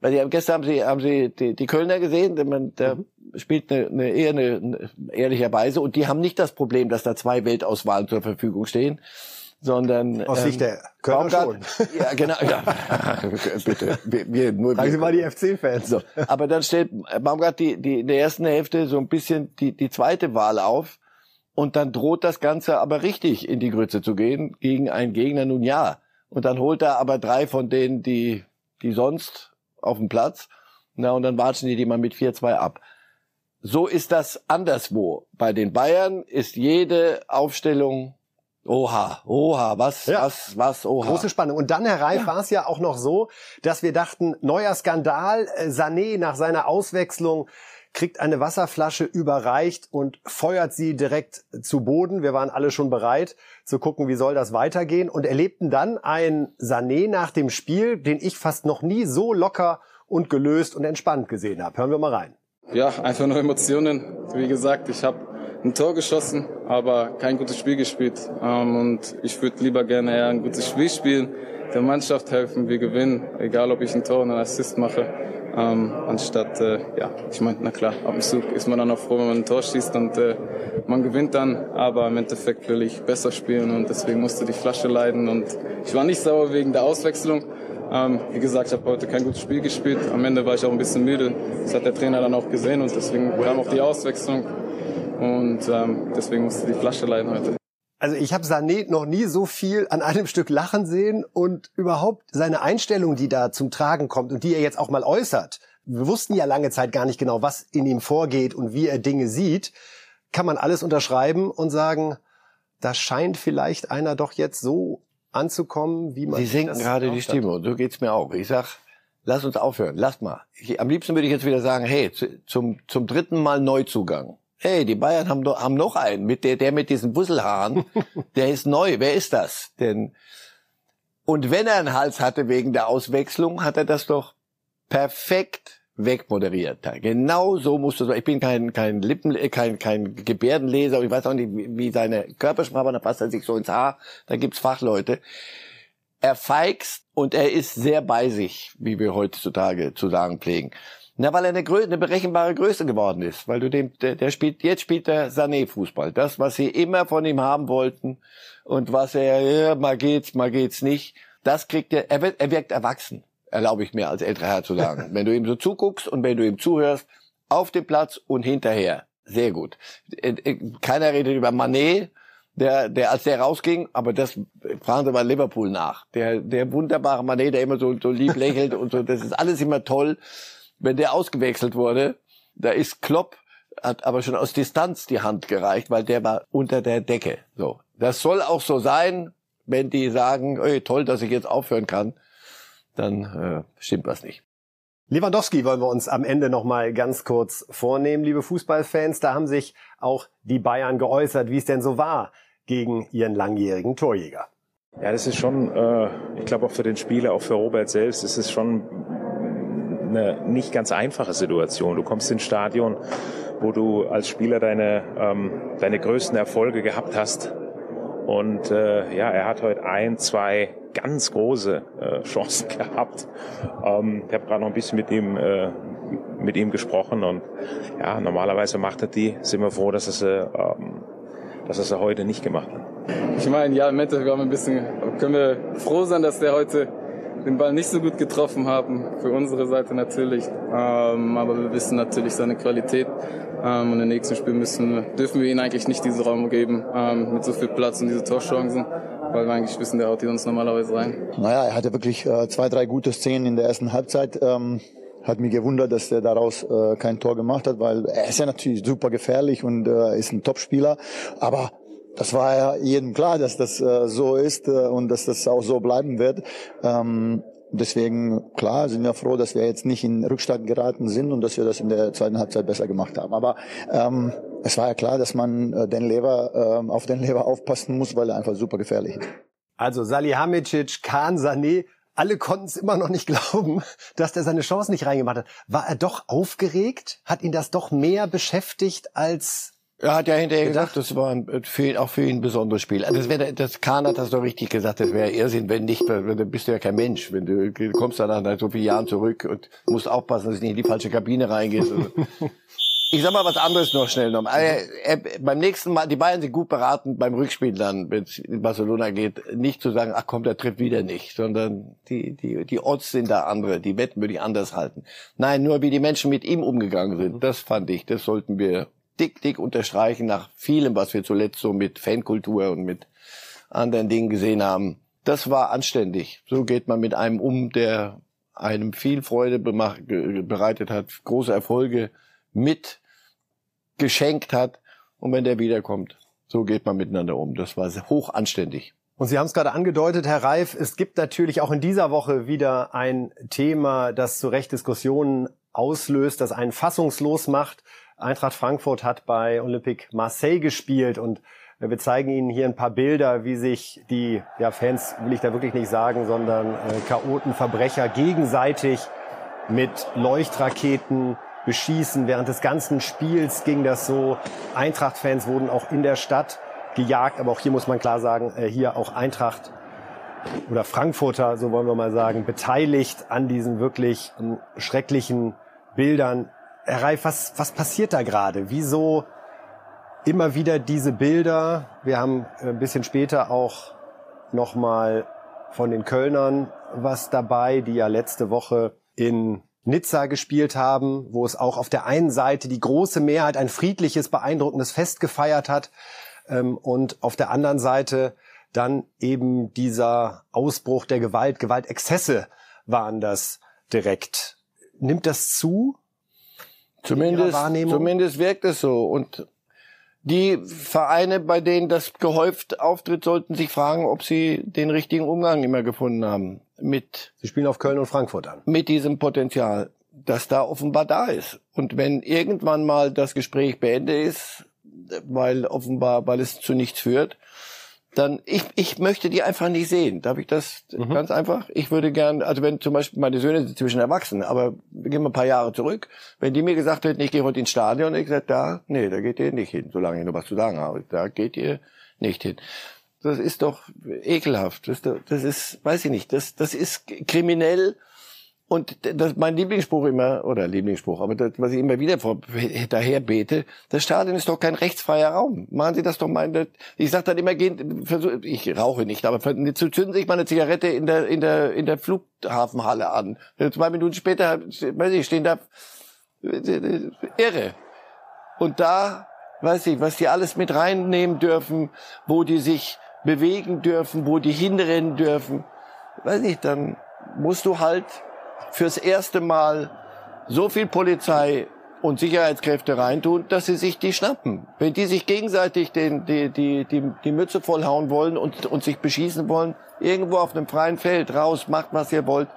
Speaker 1: Weil die, gestern haben sie, haben sie die, die Kölner gesehen, der, der mhm. spielt eine, eine, eher eine, eine, ehrlicherweise und die haben nicht das Problem, dass da zwei Weltauswahlen zur Verfügung stehen, sondern
Speaker 2: aus Sicht ähm, der Kölner schon.
Speaker 1: Ja, genau. Ja, bitte. Wir, wir, nur
Speaker 2: Sagen Sie mal die FC-Fans.
Speaker 1: So. Aber dann stellt Baumgart die, die in der ersten Hälfte so ein bisschen die, die zweite Wahl auf und dann droht das Ganze aber richtig in die Grütze zu gehen gegen einen Gegner. Nun ja. Und dann holt er aber drei von denen, die, die sonst auf dem Platz. Na, und dann watschen die die mal mit 4-2 ab. So ist das anderswo. Bei den Bayern ist jede Aufstellung Oha, oha, was, ja. was, was, oha.
Speaker 2: Große Spannung. Und dann, Herr Reif, ja. war es ja auch noch so, dass wir dachten, neuer Skandal, äh, Sané nach seiner Auswechslung kriegt eine Wasserflasche überreicht und feuert sie direkt zu Boden. Wir waren alle schon bereit zu gucken, wie soll das weitergehen und erlebten dann ein Sané nach dem Spiel, den ich fast noch nie so locker und gelöst und entspannt gesehen habe. Hören wir mal rein.
Speaker 6: Ja, einfach nur Emotionen. Wie gesagt, ich habe ein Tor geschossen, aber kein gutes Spiel gespielt. Ähm, und ich würde lieber gerne eher ein gutes Spiel spielen, der Mannschaft helfen, wir gewinnen, egal ob ich ein Tor oder einen Assist mache ähm, anstatt, äh, ja, ich meine, na klar, ab und zu ist man dann auch froh, wenn man ein Tor schießt und äh, man gewinnt dann, aber im Endeffekt will ich besser spielen und deswegen musste die Flasche leiden und ich war nicht sauer wegen der Auswechslung. Ähm, wie gesagt, ich habe heute kein gutes Spiel gespielt. Am Ende war ich auch ein bisschen müde. Das hat der Trainer dann auch gesehen und deswegen kam auch die Auswechslung. Und ähm, deswegen musste die Flasche leiden heute.
Speaker 2: Also ich habe Sané noch nie so viel an einem Stück lachen sehen und überhaupt seine Einstellung, die da zum Tragen kommt und die er jetzt auch mal äußert. Wir wussten ja lange Zeit gar nicht genau, was in ihm vorgeht und wie er Dinge sieht. Kann man alles unterschreiben und sagen, da scheint vielleicht einer doch jetzt so anzukommen, wie man.
Speaker 1: Sie senken gerade die Stimme. So geht's mir auch. Ich sag, lass uns aufhören, lass mal. Ich, am liebsten würde ich jetzt wieder sagen, hey, zu, zum, zum dritten Mal Neuzugang. Hey, die Bayern haben, doch, haben noch einen, mit der, der mit diesen Busselhaaren, der ist neu. Wer ist das? Denn, und wenn er einen Hals hatte wegen der Auswechslung, hat er das doch perfekt wegmoderiert. Genau so musst du so. Ich bin kein kein Lippen, äh, kein kein Gebärdenleser. Ich weiß auch nicht, wie seine Körpersprache, da passt er sich so ins Haar. Da gibt's Fachleute. Er feigst und er ist sehr bei sich, wie wir heutzutage zu sagen pflegen. Na, weil er eine, Grö eine berechenbare Größe geworden ist, weil du dem, der, der spielt, jetzt spielt der Sané Fußball. Das, was sie immer von ihm haben wollten und was er, ja, mal geht's, mal geht's nicht, das kriegt er, er, wird, er wirkt erwachsen erlaube ich mir als älterer Herr zu sagen. wenn du ihm so zuguckst und wenn du ihm zuhörst, auf dem Platz und hinterher. Sehr gut. Äh, äh, keiner redet über Manet, der, der als der rausging, aber das fragen Sie mal Liverpool nach. Der, der wunderbare Manet, der immer so, so lieb lächelt und so, das ist alles immer toll. Wenn der ausgewechselt wurde, da ist Klopp, hat aber schon aus Distanz die Hand gereicht, weil der war unter der Decke. So. Das soll auch so sein, wenn die sagen, ey, toll, dass ich jetzt aufhören kann dann äh, stimmt was nicht.
Speaker 2: Lewandowski wollen wir uns am Ende noch mal ganz kurz vornehmen, liebe Fußballfans. Da haben sich auch die Bayern geäußert, wie es denn so war gegen ihren langjährigen Torjäger.
Speaker 5: Ja, das ist schon, äh, ich glaube auch für den Spieler, auch für Robert selbst, ist es schon eine nicht ganz einfache Situation. Du kommst ins Stadion, wo du als Spieler deine, ähm, deine größten Erfolge gehabt hast. Und äh, ja, er hat heute ein, zwei ganz große äh, Chancen gehabt. Ähm, ich habe gerade noch ein bisschen mit ihm äh, mit ihm gesprochen und ja, normalerweise macht er die. Sind wir froh, dass er sie, ähm, dass er sie heute nicht gemacht hat.
Speaker 6: Ich meine, ja, im Endeffekt haben ein bisschen, können wir froh sein, dass der heute den Ball nicht so gut getroffen haben. Für unsere Seite natürlich. Ähm, aber wir wissen natürlich seine Qualität. Ähm, und im nächsten Spiel müssen, dürfen wir ihm eigentlich nicht diesen Raum geben, ähm, mit so viel Platz und diese Torchancen weil wir eigentlich wissen, der haut die uns normalerweise rein.
Speaker 3: Naja, er hatte wirklich äh, zwei, drei gute Szenen in der ersten Halbzeit. Ähm, hat mich gewundert, dass er daraus äh, kein Tor gemacht hat, weil er ist ja natürlich super gefährlich und äh, ist ein Topspieler. Aber das war ja jedem klar, dass das äh, so ist äh, und dass das auch so bleiben wird. Ähm, deswegen, klar, sind wir froh, dass wir jetzt nicht in Rückstand geraten sind und dass wir das in der zweiten Halbzeit besser gemacht haben. Aber ähm, es war ja klar, dass man äh, den Lever, äh, auf den Lever aufpassen muss, weil er einfach super gefährlich ist.
Speaker 2: Also Salihamidzic, Kahn, Sané, alle konnten es immer noch nicht glauben, dass der seine Chance nicht reingemacht hat. War er doch aufgeregt? Hat ihn das doch mehr beschäftigt als
Speaker 1: er hat ja hinterher gedacht, das war ein, für ihn, auch für ihn ein besonderes Spiel. Also das, wäre, das Kahn hat das doch richtig gesagt, das wäre Irrsinn, wenn nicht, du bist du ja kein Mensch. Wenn du, kommst dann nach so vielen Jahren zurück und musst aufpassen, dass du nicht in die falsche Kabine reingehst. Ich sag mal was anderes noch schnell noch. Er, er, beim nächsten Mal, die Bayern sind gut beraten, beim Rückspiel dann, wenn es in Barcelona geht, nicht zu sagen, ach komm, der trifft wieder nicht, sondern die, die, die Odds sind da andere, die Wetten würde ich anders halten. Nein, nur wie die Menschen mit ihm umgegangen sind, das fand ich, das sollten wir dick, dick unterstreichen nach vielem, was wir zuletzt so mit Fankultur und mit anderen Dingen gesehen haben. Das war anständig. So geht man mit einem um, der einem viel Freude bereitet hat, große Erfolge mit geschenkt hat. Und wenn der wiederkommt, so geht man miteinander um. Das war hoch anständig.
Speaker 2: Und Sie haben es gerade angedeutet, Herr Reif, es gibt natürlich auch in dieser Woche wieder ein Thema, das zu Recht Diskussionen auslöst, das einen fassungslos macht. Eintracht Frankfurt hat bei Olympique Marseille gespielt und wir zeigen Ihnen hier ein paar Bilder, wie sich die ja, Fans, will ich da wirklich nicht sagen, sondern äh, Chaoten, Verbrecher gegenseitig mit Leuchtraketen beschießen. Während des ganzen Spiels ging das so. Eintracht-Fans wurden auch in der Stadt gejagt, aber auch hier muss man klar sagen, äh, hier auch Eintracht oder Frankfurter, so wollen wir mal sagen, beteiligt an diesen wirklich ähm, schrecklichen Bildern. Herr Reif, was, was passiert da gerade? Wieso immer wieder diese Bilder? Wir haben äh, ein bisschen später auch nochmal von den Kölnern was dabei, die ja letzte Woche in Nizza gespielt haben, wo es auch auf der einen Seite die große Mehrheit ein friedliches, beeindruckendes Fest gefeiert hat ähm, und auf der anderen Seite dann eben dieser Ausbruch der Gewalt, Gewaltexzesse waren das direkt. Nimmt das zu?
Speaker 1: Zumindest, zumindest wirkt es so. Und die Vereine, bei denen das gehäuft auftritt, sollten sich fragen, ob sie den richtigen Umgang immer gefunden haben. mit.
Speaker 2: Sie spielen auf Köln und Frankfurt an.
Speaker 1: Mit diesem Potenzial, das da offenbar da ist. Und wenn irgendwann mal das Gespräch beendet ist, weil offenbar, weil es zu nichts führt, dann ich, ich möchte die einfach nicht sehen. Darf ich das mhm. ganz einfach? Ich würde gern, also wenn zum Beispiel meine Söhne sind zwischen Erwachsenen, aber wir gehen mal ein paar Jahre zurück, wenn die mir gesagt hätten, ich gehe heute ins Stadion, ich gesagt, da, nee, da geht ihr nicht hin, solange ich noch was zu sagen habe. Da geht ihr nicht hin. Das ist doch ekelhaft. Das, das ist, weiß ich nicht, das, das ist kriminell und das mein Lieblingsspruch immer, oder Lieblingsspruch, aber das, was ich immer wieder vor, daher bete, das Stadion ist doch kein rechtsfreier Raum. Machen Sie das doch mal. Ich sag dann immer, gehen, versuch, ich rauche nicht, aber zünden Sie sich mal eine Zigarette in der, in der, in der Flughafenhalle an. Zwei Minuten später, weiß ich, stehen da irre. Und da, weiß ich, was die alles mit reinnehmen dürfen, wo die sich bewegen dürfen, wo die hinrennen dürfen, weiß ich, dann musst du halt fürs erste Mal so viel Polizei und Sicherheitskräfte reintun, dass sie sich die schnappen. Wenn die sich gegenseitig den, die, die, die, die Mütze vollhauen wollen und, und sich beschießen wollen, irgendwo auf einem freien Feld raus, macht was ihr wollt.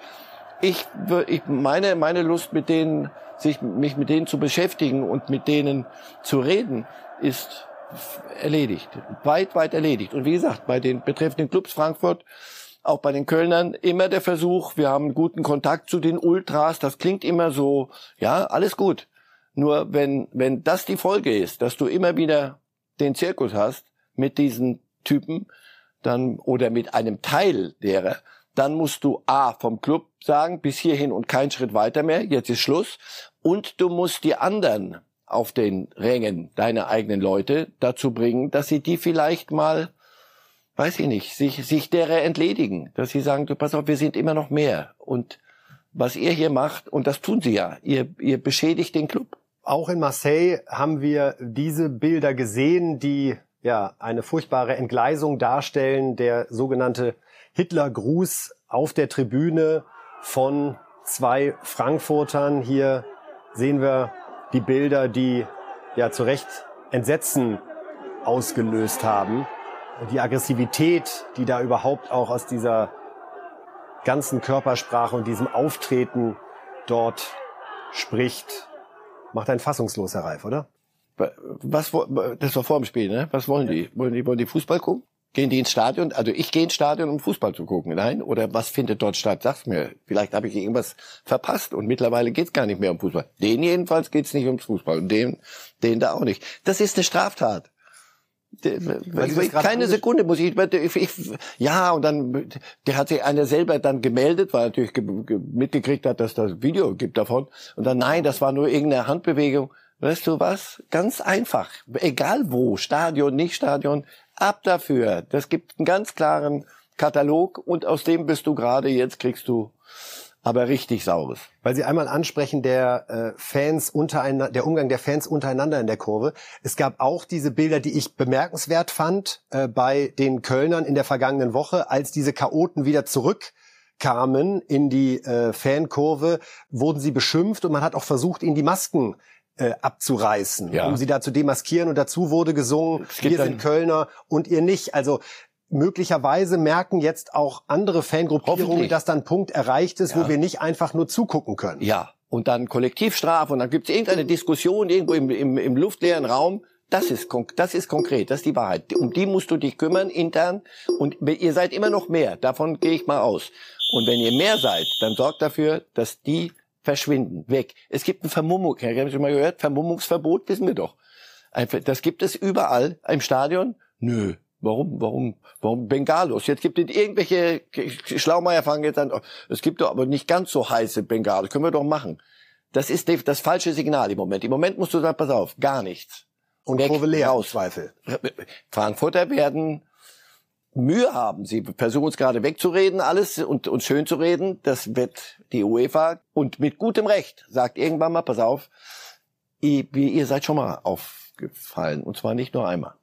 Speaker 1: Ich, ich meine, meine Lust mit denen, sich, mich mit denen zu beschäftigen und mit denen zu reden, ist erledigt. Weit, weit erledigt. Und wie gesagt, bei den betreffenden Clubs Frankfurt, auch bei den Kölnern immer der Versuch, wir haben guten Kontakt zu den Ultras, das klingt immer so, ja, alles gut. Nur wenn, wenn das die Folge ist, dass du immer wieder den Zirkus hast mit diesen Typen, dann, oder mit einem Teil derer, dann musst du A, vom Club sagen, bis hierhin und kein Schritt weiter mehr, jetzt ist Schluss. Und du musst die anderen auf den Rängen, deine eigenen Leute, dazu bringen, dass sie die vielleicht mal weiß ich nicht, sich, sich derer entledigen, dass sie sagen, du pass auf, wir sind immer noch mehr. Und was ihr hier macht, und das tun sie ja, ihr, ihr beschädigt den Club.
Speaker 2: Auch in Marseille haben wir diese Bilder gesehen, die ja eine furchtbare Entgleisung darstellen, der sogenannte Hitlergruß auf der Tribüne von zwei Frankfurtern. Hier sehen wir die Bilder, die ja zu Recht Entsetzen ausgelöst haben die Aggressivität, die da überhaupt auch aus dieser ganzen Körpersprache und diesem Auftreten dort spricht, macht einen fassungslos, Herr Reif, oder?
Speaker 1: Was, das war vor dem Spiel, ne? Was wollen die? Wollen die, wollen die Fußball gucken? Gehen die ins Stadion? Also ich gehe ins Stadion, um Fußball zu gucken, nein? Oder was findet dort statt? Sag's mir. Vielleicht habe ich irgendwas verpasst und mittlerweile geht's gar nicht mehr um Fußball. Den jedenfalls geht's nicht ums Fußball und den, den da auch nicht. Das ist eine Straftat keine Sekunde muss ich, ich, ich, ja und dann der hat sich einer selber dann gemeldet, weil er natürlich mitgekriegt hat, dass das Video gibt davon und dann nein, das war nur irgendeine Handbewegung. Weißt du was? Ganz einfach, egal wo, Stadion, nicht Stadion, ab dafür. Das gibt einen ganz klaren Katalog und aus dem bist du gerade jetzt kriegst du aber richtig saures.
Speaker 2: Weil Sie einmal ansprechen, der äh, Fans untereinander, der Umgang der Fans untereinander in der Kurve. Es gab auch diese Bilder, die ich bemerkenswert fand äh, bei den Kölnern in der vergangenen Woche, als diese Chaoten wieder zurückkamen in die äh, Fankurve, wurden sie beschimpft und man hat auch versucht, ihnen die Masken äh, abzureißen, ja. um sie da zu demaskieren. Und dazu wurde gesungen, wir sind Kölner und ihr nicht. Also möglicherweise merken jetzt auch andere Fangruppierungen, dass dann ein Punkt erreicht ist, ja. wo wir nicht einfach nur zugucken können.
Speaker 1: Ja, und dann Kollektivstrafe und dann gibt es irgendeine Diskussion irgendwo im, im, im luftleeren Raum. Das ist, das ist konkret, das ist die Wahrheit. Um die musst du dich kümmern intern und ihr seid immer noch mehr, davon gehe ich mal aus. Und wenn ihr mehr seid, dann sorgt dafür, dass die verschwinden, weg. Es gibt ein Vermummung, haben Sie mal gehört? Vermummungsverbot, wissen wir doch. Das gibt es überall im Stadion. Nö, Warum, warum, warum Bengalos? Jetzt gibt es irgendwelche Schlaumeier fangen jetzt an. Es gibt doch aber nicht ganz so heiße Bengalos. Können wir doch machen. Das ist das falsche Signal im Moment. Im Moment musst du sagen, pass auf, gar nichts.
Speaker 2: Und Weg, Kurve leer, raus. Zweifel.
Speaker 1: Frankfurter werden Mühe haben. Sie versuchen uns gerade wegzureden, alles und, und schön zu reden. Das wird die UEFA und mit gutem Recht sagt irgendwann mal, pass auf, ihr, ihr seid schon mal aufgefallen und zwar nicht nur einmal.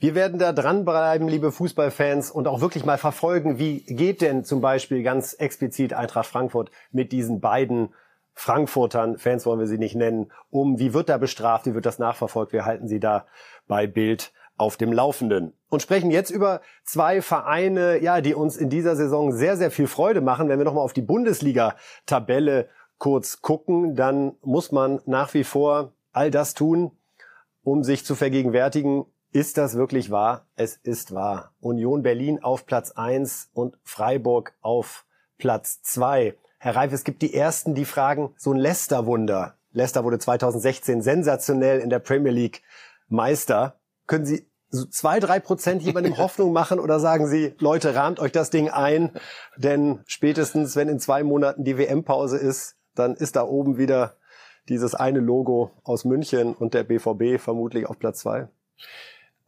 Speaker 2: Wir werden da dranbleiben, liebe Fußballfans, und auch wirklich mal verfolgen, wie geht denn zum Beispiel ganz explizit Eintracht Frankfurt mit diesen beiden Frankfurtern, Fans wollen wir sie nicht nennen, um, wie wird da bestraft, wie wird das nachverfolgt, wir halten sie da bei Bild auf dem Laufenden. Und sprechen jetzt über zwei Vereine, ja, die uns in dieser Saison sehr, sehr viel Freude machen. Wenn wir nochmal auf die Bundesliga-Tabelle kurz gucken, dann muss man nach wie vor all das tun, um sich zu vergegenwärtigen, ist das wirklich wahr? Es ist wahr. Union Berlin auf Platz eins und Freiburg auf Platz zwei. Herr Reif, es gibt die Ersten, die fragen, so ein Leicester-Wunder. Leicester wurde 2016 sensationell in der Premier League Meister. Können Sie so zwei, drei Prozent jemandem Hoffnung machen oder sagen Sie, Leute, rahmt euch das Ding ein, denn spätestens, wenn in zwei Monaten die WM-Pause ist, dann ist da oben wieder dieses eine Logo aus München und der BVB vermutlich auf Platz zwei.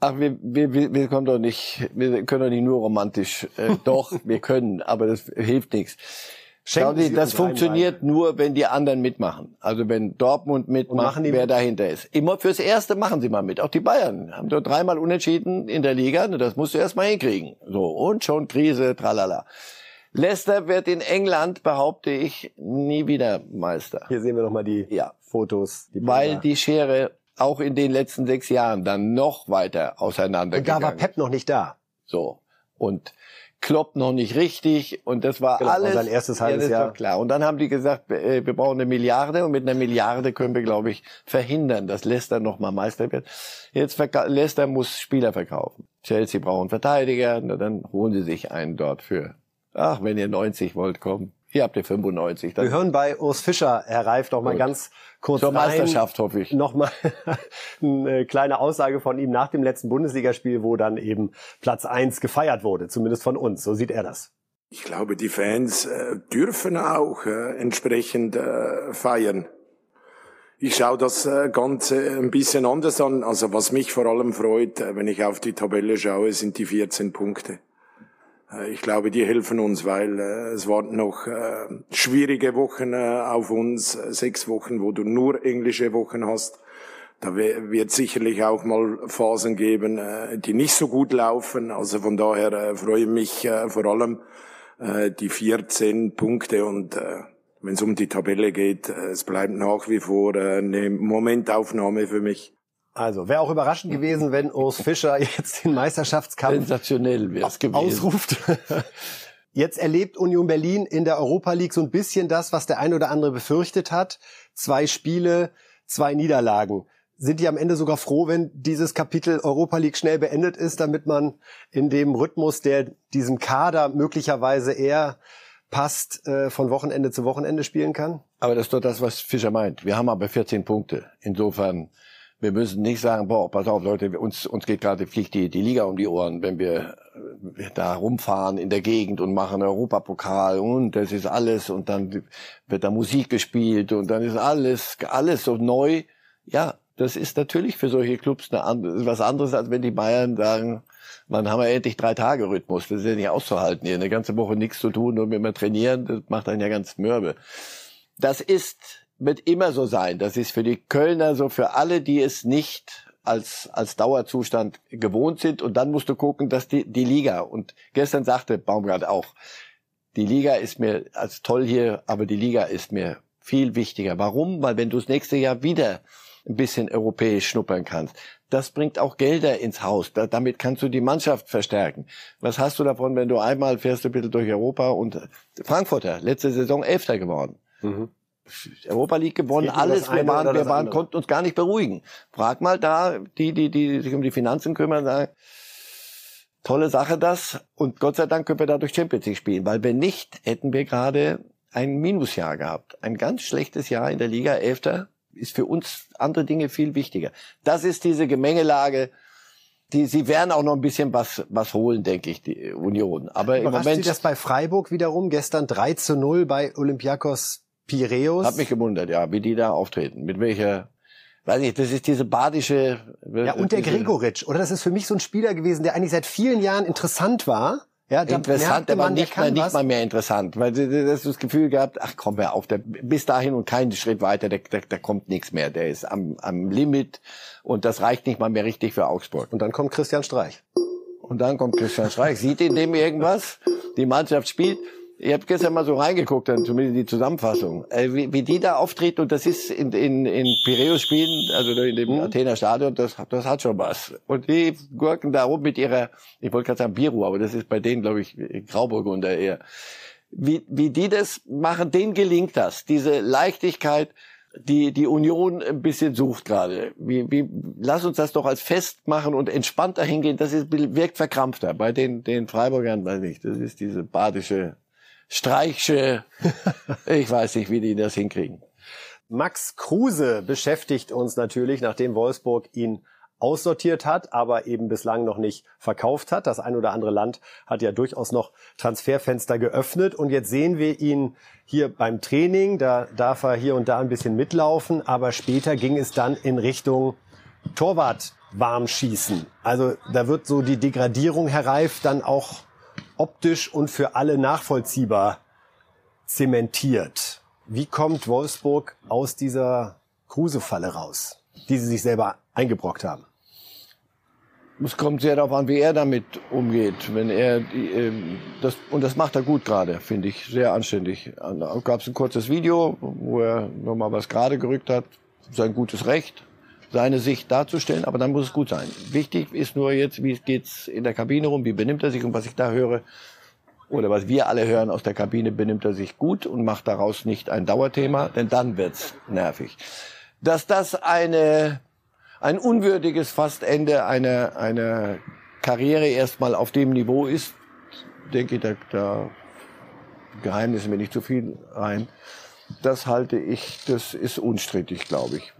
Speaker 1: Ach, wir, wir, wir kommen doch nicht, wir können doch nicht nur romantisch. Äh, doch, wir können, aber das hilft nichts. Schau dir, das funktioniert nur, wenn die anderen mitmachen. Also wenn Dortmund mitmacht, wer mit? dahinter ist. Immer fürs Erste machen sie mal mit. Auch die Bayern haben doch dreimal unentschieden in der Liga. Das musst du erst mal hinkriegen. So, und schon Krise, tralala. Leicester wird in England, behaupte ich, nie wieder Meister.
Speaker 2: Hier sehen wir nochmal die ja. Fotos.
Speaker 1: Die Weil die Schere auch in den letzten sechs Jahren dann noch weiter auseinandergegangen.
Speaker 2: Und da war Pep noch nicht da.
Speaker 1: So. Und Klopp noch nicht richtig und das war genau, alles.
Speaker 2: Sein erstes halbes
Speaker 1: ja,
Speaker 2: Jahr.
Speaker 1: klar. Und dann haben die gesagt, äh, wir brauchen eine Milliarde und mit einer Milliarde können wir, glaube ich, verhindern, dass Leicester nochmal Meister wird. Jetzt Leicester muss Spieler verkaufen. Chelsea brauchen Verteidiger, na, dann holen sie sich einen dort für. Ach, wenn ihr 90 wollt, kommen. Hier habt ihr 95.
Speaker 2: Wir hören bei Urs Fischer, Herr Reif, noch mal ganz kurz
Speaker 1: Zur Meisterschaft, hoffe ich.
Speaker 2: Noch mal eine kleine Aussage von ihm nach dem letzten Bundesligaspiel, wo dann eben Platz eins gefeiert wurde, zumindest von uns. So sieht er das.
Speaker 7: Ich glaube, die Fans äh, dürfen auch äh, entsprechend äh, feiern. Ich schaue das äh, Ganze ein bisschen anders an. Also was mich vor allem freut, äh, wenn ich auf die Tabelle schaue, sind die 14 Punkte. Äh, ich glaube, die helfen uns, weil äh, es warten noch äh, schwierige Wochen auf uns, sechs Wochen, wo du nur englische Wochen hast. Da wird sicherlich auch mal Phasen geben, die nicht so gut laufen. Also von daher freue ich mich vor allem die 14 Punkte und wenn es um die Tabelle geht, es bleibt nach wie vor eine Momentaufnahme für mich.
Speaker 2: Also, wäre auch überraschend gewesen, wenn Urs Fischer jetzt den Meisterschaftskampf
Speaker 1: Sensationell
Speaker 2: ausruft. Jetzt erlebt Union Berlin in der Europa League so ein bisschen das, was der ein oder andere befürchtet hat. Zwei Spiele, zwei Niederlagen. Sind die am Ende sogar froh, wenn dieses Kapitel Europa League schnell beendet ist, damit man in dem Rhythmus, der diesem Kader möglicherweise eher passt, äh, von Wochenende zu Wochenende spielen kann?
Speaker 1: Aber das ist doch das, was Fischer meint. Wir haben aber 14 Punkte. Insofern wir müssen nicht sagen, boah, pass auf, Leute, uns, uns geht gerade fliegt die, die Liga um die Ohren, wenn wir da rumfahren in der Gegend und machen Europapokal und das ist alles und dann wird da Musik gespielt und dann ist alles, alles so neu. Ja, das ist natürlich für solche Clubs eine, was anderes, als wenn die Bayern sagen, man haben wir endlich drei Tage Rhythmus. Das ist ja nicht auszuhalten hier. Eine ganze Woche nichts zu tun und immer trainieren, das macht einen ja ganz mürbe. Das ist wird immer so sein. Das ist für die Kölner so, für alle, die es nicht als, als Dauerzustand gewohnt sind. Und dann musst du gucken, dass die, die Liga, und gestern sagte Baumgart auch, die Liga ist mir als toll hier, aber die Liga ist mir viel wichtiger. Warum? Weil wenn du das nächste Jahr wieder ein bisschen europäisch schnuppern kannst, das bringt auch Gelder ins Haus. Da, damit kannst du die Mannschaft verstärken. Was hast du davon, wenn du einmal fährst du bitte durch Europa und Frankfurter, letzte Saison Elfter geworden. Mhm. Europa League gewonnen, alles. Wir waren, wir waren, konnten uns gar nicht beruhigen. Frag mal da, die, die, die sich um die Finanzen kümmern, sagen, tolle Sache das. Und Gott sei Dank können wir dadurch Champions League spielen, weil wenn nicht, hätten wir gerade ein Minusjahr gehabt. Ein ganz schlechtes Jahr in der Liga, Elfter, ist für uns andere Dinge viel wichtiger. Das ist diese Gemengelage, die, sie werden auch noch ein bisschen was, was holen, denke ich, die Union. Aber im Moment.
Speaker 2: Sie das bei Freiburg wiederum? Gestern 3 zu 0 bei Olympiakos Piräus.
Speaker 1: Hat mich gewundert, ja, wie die da auftreten. Mit welcher, weiß nicht, das ist diese badische.
Speaker 2: Ja, und der Gregoritsch, oder? Das ist für mich so ein Spieler gewesen, der eigentlich seit vielen Jahren interessant war. Ja,
Speaker 1: interessant, aber man, nicht, mal, nicht mal mehr interessant, weil du hast das Gefühl gehabt, ach komm hör auf, der, bis dahin und keinen Schritt weiter, der, der, der kommt nichts mehr, der ist am, am Limit und das reicht nicht mal mehr richtig für Augsburg.
Speaker 2: Und dann kommt Christian Streich.
Speaker 1: Und dann kommt Christian Streich, sieht in dem irgendwas, die Mannschaft spielt Ich habe gestern mal so reingeguckt, dann zumindest die Zusammenfassung, äh, wie, wie die da auftreten und das ist in, in, in Piräus spielen, also in dem mhm. Athener Stadion, das, das hat schon was. Und die gurken da rum mit ihrer, ich wollte gerade sagen Biru, aber das ist bei denen, glaube ich, Grauburgunder eher. Wie, wie die das machen, denen gelingt das, diese Leichtigkeit, die die Union ein bisschen sucht gerade. Wie, wie, lass uns das doch als Fest machen und entspannter hingehen. Das ist, wirkt verkrampfter. Bei den, den Freiburgern weiß ich, das ist diese badische Streichsche. ich weiß nicht, wie die das hinkriegen.
Speaker 2: Max Kruse beschäftigt uns natürlich, nachdem Wolfsburg ihn aussortiert hat, aber eben bislang noch nicht verkauft hat. Das ein oder andere Land hat ja durchaus noch Transferfenster geöffnet und jetzt sehen wir ihn hier beim Training. Da darf er hier und da ein bisschen mitlaufen, aber später ging es dann in Richtung Torwart warm schießen. Also da wird so die Degradierung hereif dann auch optisch und für alle nachvollziehbar zementiert. Wie kommt Wolfsburg aus dieser Kruse-Falle raus, die sie sich selber eingebrockt haben?
Speaker 1: Es kommt sehr darauf an, wie er damit umgeht. Wenn er ähm, das und das macht er gut gerade, finde ich sehr anständig. Gab es ein kurzes Video, wo er nochmal was gerade gerückt hat, sein gutes Recht, seine Sicht darzustellen, aber dann muss es gut sein. Wichtig ist nur jetzt, wie geht's in der Kabine rum, wie benimmt er sich und was ich da höre oder was wir alle hören aus der Kabine, benimmt er sich gut und macht daraus nicht ein Dauerthema, denn dann wird's nervig. Dass das eine ein unwürdiges Fastende einer, einer Karriere erstmal auf dem Niveau ist, denke ich, da, da Geheimnisse mir nicht zu viel rein. Das halte ich, das ist unstrittig, glaube ich.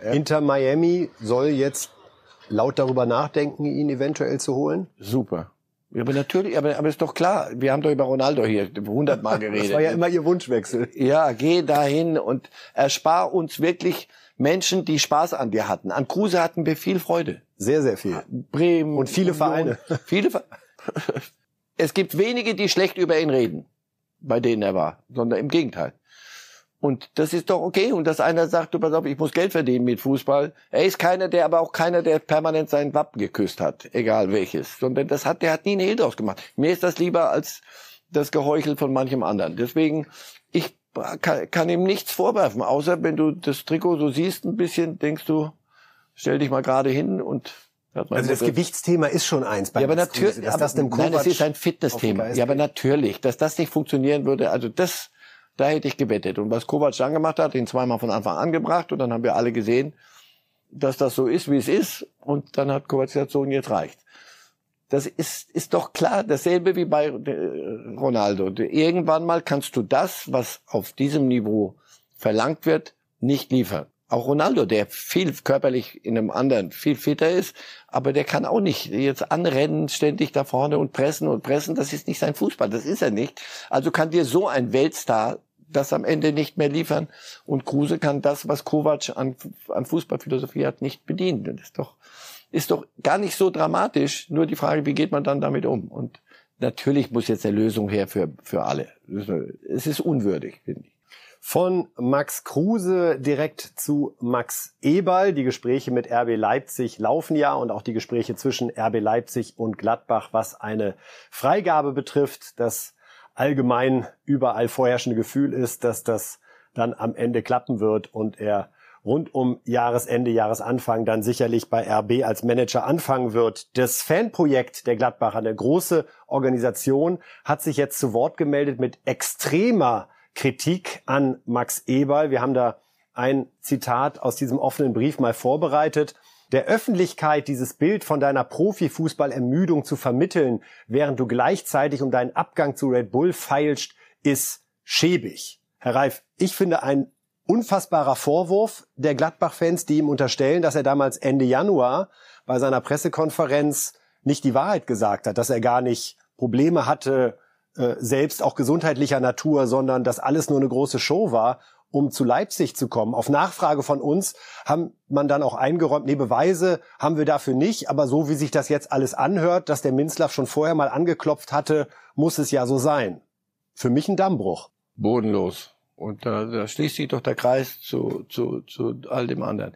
Speaker 2: Inter Miami soll jetzt laut darüber nachdenken, ihn eventuell zu holen?
Speaker 1: Super. Ja, aber natürlich, aber, aber ist doch klar, wir haben doch über Ronaldo hier hundertmal geredet.
Speaker 2: Das war ja immer Ihr Wunschwechsel.
Speaker 1: Ja, geh dahin und erspar uns wirklich Menschen, die Spaß an dir hatten. An Kruse hatten wir viel Freude.
Speaker 2: Sehr, sehr viel.
Speaker 1: Bremen.
Speaker 2: Und viele Vereine.
Speaker 1: Viele Ver Es gibt wenige, die schlecht über ihn reden, bei denen er war, sondern im Gegenteil. Und das ist doch okay. Und dass einer sagt, du pass auf, ich muss Geld verdienen mit Fußball. Er ist keiner, der aber auch keiner, der permanent sein Wappen geküsst hat, egal welches. Sondern das hat, der hat nie einen Hehl draus gemacht. Mir ist das lieber als das Geheuchel von manchem anderen. Deswegen, ich kann, kann ihm nichts vorwerfen, außer wenn du das Trikot so siehst, ein bisschen denkst du, stell dich mal gerade hin und
Speaker 2: also das Gewichtsthema ist schon eins
Speaker 1: bei ja, aber natürlich, dass das dem Nein, es ist ein Fitnessthema. Ja, aber natürlich, dass das nicht funktionieren würde, also das, da hätte ich gewettet. Und was Kovac dann gemacht hat, ihn zweimal von Anfang an gebracht und dann haben wir alle gesehen, dass das so ist, wie es ist. Und dann hat Kovac gesagt, so jetzt reicht. Das ist, ist doch klar, dasselbe wie bei äh, Ronaldo. Irgendwann mal kannst du das, was auf diesem Niveau verlangt wird, nicht liefern. Auch Ronaldo, der viel körperlich in einem anderen viel fitter ist, aber der kann auch nicht jetzt anrennen ständig da vorne und pressen und pressen. Das ist nicht sein Fußball, das ist er nicht. Also kann dir so ein Weltstar das am Ende nicht mehr liefern und Kruse kann das, was Kovac an, an Fußballphilosophie hat, nicht bedienen. Das ist doch ist doch gar nicht so dramatisch. Nur die Frage, wie geht man dann damit um? Und natürlich muss jetzt eine Lösung her für, für alle. Es ist unwürdig, finde ich.
Speaker 2: Von Max Kruse direkt zu Max Eberl. Die Gespräche mit RB Leipzig laufen ja und auch die Gespräche zwischen RB Leipzig und Gladbach, was eine Freigabe betrifft. Das allgemein überall vorherrschende Gefühl ist, dass das dann am Ende klappen wird und er rund um Jahresende, Jahresanfang dann sicherlich bei RB als Manager anfangen wird. Das Fanprojekt der Gladbacher, eine große Organisation, hat sich jetzt zu Wort gemeldet mit extremer Kritik an Max Eberl. Wir haben da ein Zitat aus diesem offenen Brief mal vorbereitet. Der Öffentlichkeit dieses Bild von deiner Profifußballermüdung zu vermitteln, während du gleichzeitig um deinen Abgang zu Red Bull feilst, ist schäbig. Herr Reif, ich finde ein unfassbarer Vorwurf der Gladbach-Fans, die ihm unterstellen, dass er damals Ende Januar bei seiner Pressekonferenz nicht die Wahrheit gesagt hat, dass er gar nicht Probleme hatte, äh, selbst auch gesundheitlicher Natur, sondern dass alles nur eine große Show war, um zu Leipzig zu kommen. Auf Nachfrage von uns haben man dann auch eingeräumt, nee, Beweise haben wir dafür nicht, aber so wie sich das jetzt alles anhört, dass der Minzlaff schon vorher mal angeklopft hatte, muss es ja so sein. Für mich ein Dammbruch.
Speaker 1: Bodenlos. Und da, da schließt sich doch der Kreis zu, zu, zu all dem anderen.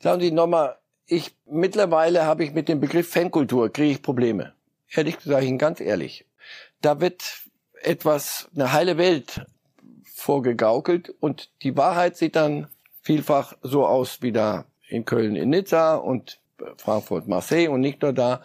Speaker 1: Sagen Sie nochmal, ich, mittlerweile habe ich mit dem Begriff Fankultur, kriege ich Probleme. Ehrlich gesagt, Ihnen ganz ehrlich. Da wird etwas, eine heile Welt vorgegaukelt und die Wahrheit sieht dann vielfach so aus wie da in Köln, in Nizza und Frankfurt, Marseille und nicht nur da.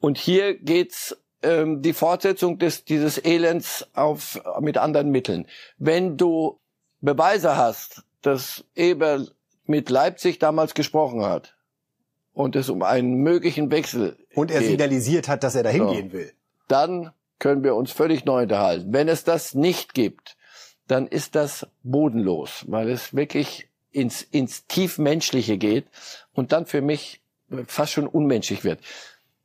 Speaker 1: Und hier geht's ähm, die Fortsetzung des dieses Elends auf mit anderen Mitteln. Wenn du Beweise hast, dass Eber mit Leipzig damals gesprochen hat und es um einen möglichen Wechsel
Speaker 2: und er
Speaker 1: geht,
Speaker 2: signalisiert hat, dass er dahin
Speaker 1: So.
Speaker 2: gehen will.
Speaker 1: dann können wir uns völlig neu unterhalten. Wenn es das nicht gibt, dann ist das bodenlos, weil es wirklich ins, ins Tiefmenschliche geht und dann für mich fast schon unmenschlich wird.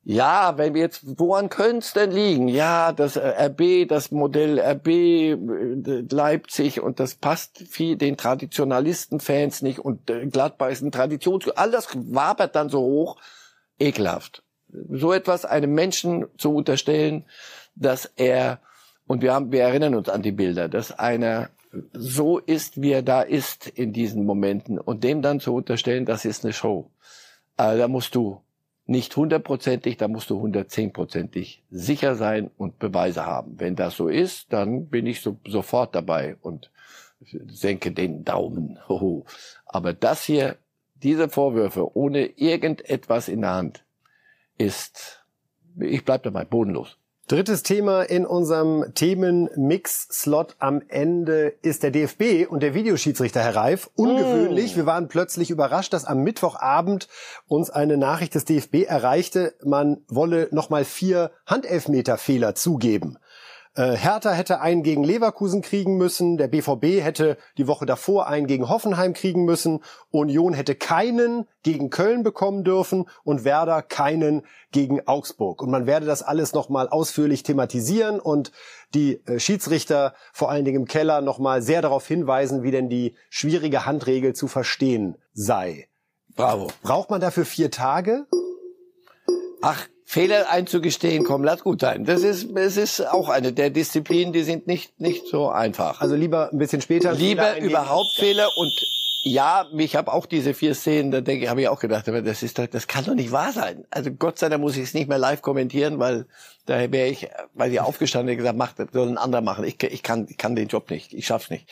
Speaker 1: Ja, wenn wir jetzt, woran könnte es denn liegen? Ja, das äh, RB, das Modell RB äh, Leipzig und das passt viel den Traditionalisten-Fans nicht und äh, Gladbach ist ein Traditions... All das wabert dann so hoch, ekelhaft. So etwas einem Menschen zu unterstellen, dass er, und wir haben, wir erinnern uns an die Bilder, dass einer so ist, wie er da ist in diesen Momenten und dem dann zu unterstellen, das ist eine Show. Also da musst du nicht hundertprozentig, da musst du hundertzehnprozentig sicher sein und Beweise haben. Wenn das so ist, dann bin ich so, sofort dabei und senke den Daumen. Hoho. Aber das hier, diese Vorwürfe ohne irgendetwas in der Hand, ist, ich bleib dabei, bodenlos.
Speaker 2: Drittes Thema in unserem Themen-Mix-Slot am Ende ist der DFB und der Videoschiedsrichter Herr Reif. Ungewöhnlich, wir waren plötzlich überrascht, dass am Mittwochabend uns eine Nachricht des DFB erreichte, man wolle nochmal vier Handelfmeter-Fehler zugeben. Äh, Hertha hätte einen gegen Leverkusen kriegen müssen, der BVB hätte die Woche davor einen gegen Hoffenheim kriegen müssen, Union hätte keinen gegen Köln bekommen dürfen und Werder keinen gegen Augsburg. Und man werde das alles nochmal ausführlich thematisieren und die äh, Schiedsrichter vor allen Dingen im Keller nochmal sehr darauf hinweisen, wie denn die schwierige Handregel zu verstehen sei.
Speaker 1: Bravo.
Speaker 2: Braucht man dafür vier Tage?
Speaker 1: Ach, Fehler einzugestehen, komm, lass gut sein. Das ist, es ist auch eine der Disziplinen, die sind nicht, nicht so einfach.
Speaker 2: Also lieber ein bisschen später.
Speaker 1: Lieber überhaupt Fehler und ja, mich habe auch diese vier Szenen, da denke ich, habe ich auch gedacht, aber das ist doch, das kann doch nicht wahr sein. Also Gott sei Dank muss ich es nicht mehr live kommentieren, weil da wäre ich, weil ich aufgestanden und gesagt, macht, das soll ein anderer machen. Ich, ich kann, ich kann den Job nicht, ich schaff's nicht.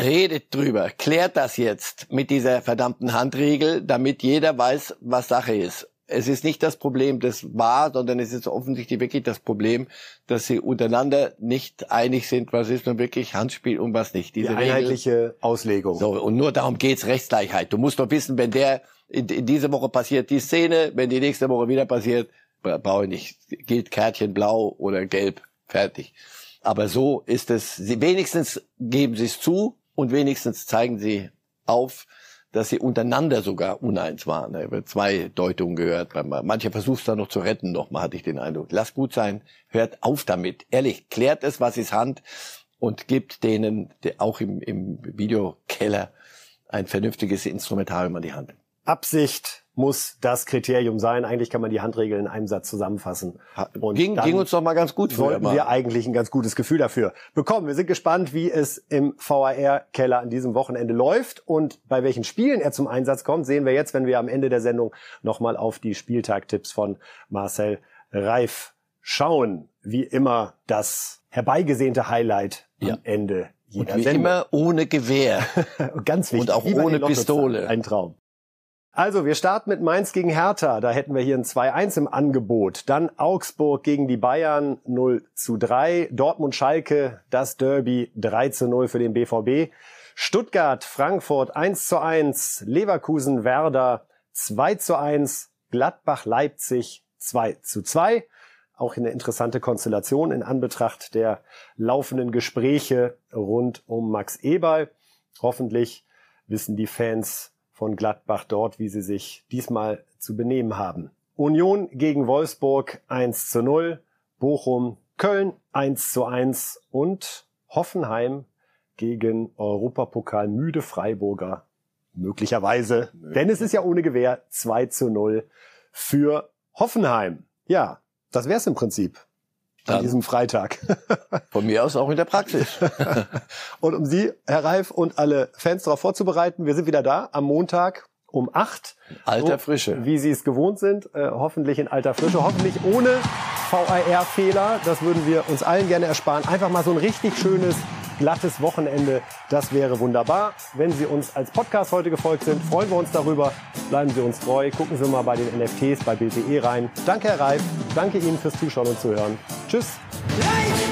Speaker 1: Redet drüber, klärt das jetzt mit dieser verdammten Handregel, damit jeder weiß, was Sache ist. Es ist nicht das Problem des war, sondern es ist offensichtlich wirklich das Problem, dass sie untereinander nicht einig sind, was ist nun wirklich Handspiel und was nicht.
Speaker 2: Die
Speaker 1: Diese Regel-
Speaker 2: einheitliche Auslegung.
Speaker 1: so, und nur darum geht's Rechtsgleichheit. Du musst doch wissen, wenn der in, in diese Woche passiert die Szene, wenn die nächste Woche wieder passiert, bra- brauche ich nicht. Gilt Kärtchen blau oder gelb, fertig. Aber so ist es. Sie wenigstens geben sie es zu und wenigstens zeigen sie auf, dass sie untereinander sogar uneins waren. Ich habe zwei Deutungen gehört. Manche versuchen es dann noch zu retten, noch mal hatte ich den Eindruck. Lass gut sein, hört auf damit. Ehrlich, klärt es, was ist Hand und gibt denen auch im, im Videokeller ein vernünftiges Instrumentarium an die Hand.
Speaker 2: Absicht muss das Kriterium sein. Eigentlich kann man die Handregel in einem Satz zusammenfassen. Und
Speaker 1: ging, ging uns doch mal ganz gut
Speaker 2: sollten wir eigentlich ein ganz gutes Gefühl dafür bekommen. Wir sind gespannt, wie es im VAR-Keller an diesem Wochenende läuft und bei welchen Spielen er zum Einsatz kommt, sehen wir jetzt, wenn wir am Ende der Sendung nochmal auf die Spieltagtipps von Marcel Reif schauen. Wie immer das herbeigesehnte Highlight
Speaker 1: Ja.
Speaker 2: am Ende jeder
Speaker 1: Und wie
Speaker 2: Sendung.
Speaker 1: immer ohne Gewehr.
Speaker 2: Ganz wichtig.
Speaker 1: Und auch ohne. Pistole.
Speaker 2: Ein Traum. Also, wir starten mit Mainz gegen Hertha. Da hätten wir hier ein 2-1 im Angebot. Dann Augsburg gegen die Bayern 0 zu 3. Dortmund Schalke, das Derby 3 zu 0 für den BVB. Stuttgart, Frankfurt 1 zu 1. Leverkusen, Werder 2 zu 1. Gladbach, Leipzig 2 zu 2. Auch eine interessante Konstellation in Anbetracht der laufenden Gespräche rund um Max Eberl. Hoffentlich wissen die Fans von Gladbach dort, wie sie sich diesmal zu benehmen haben. Union gegen Wolfsburg 1 zu 0, Bochum, Köln 1 zu 1 und Hoffenheim gegen Europapokal müde Freiburger. Möglicherweise, denn es ist ja ohne Gewehr 2 zu 0 für Hoffenheim. Ja, das wär's im Prinzip an
Speaker 1: Dann.
Speaker 2: diesem Freitag.
Speaker 1: Von mir aus auch in der Praxis.
Speaker 2: Und um Sie, Herr Reif, und alle Fans darauf vorzubereiten, wir sind wieder da am Montag um acht.
Speaker 1: Alter Frische.
Speaker 2: Wie Sie es gewohnt sind. Äh, hoffentlich in alter Frische. Hoffentlich ohne VAR-Fehler. Das würden wir uns allen gerne ersparen. Einfach mal so ein richtig schönes glattes Wochenende. Das wäre wunderbar. Wenn Sie uns als Podcast heute gefolgt sind, freuen wir uns darüber. Bleiben Sie uns treu. Gucken Sie mal bei den NFTs bei Bild.de rein. Danke, Herr Reif. Danke Ihnen fürs Zuschauen und Zuhören. Tschüss.
Speaker 8: Life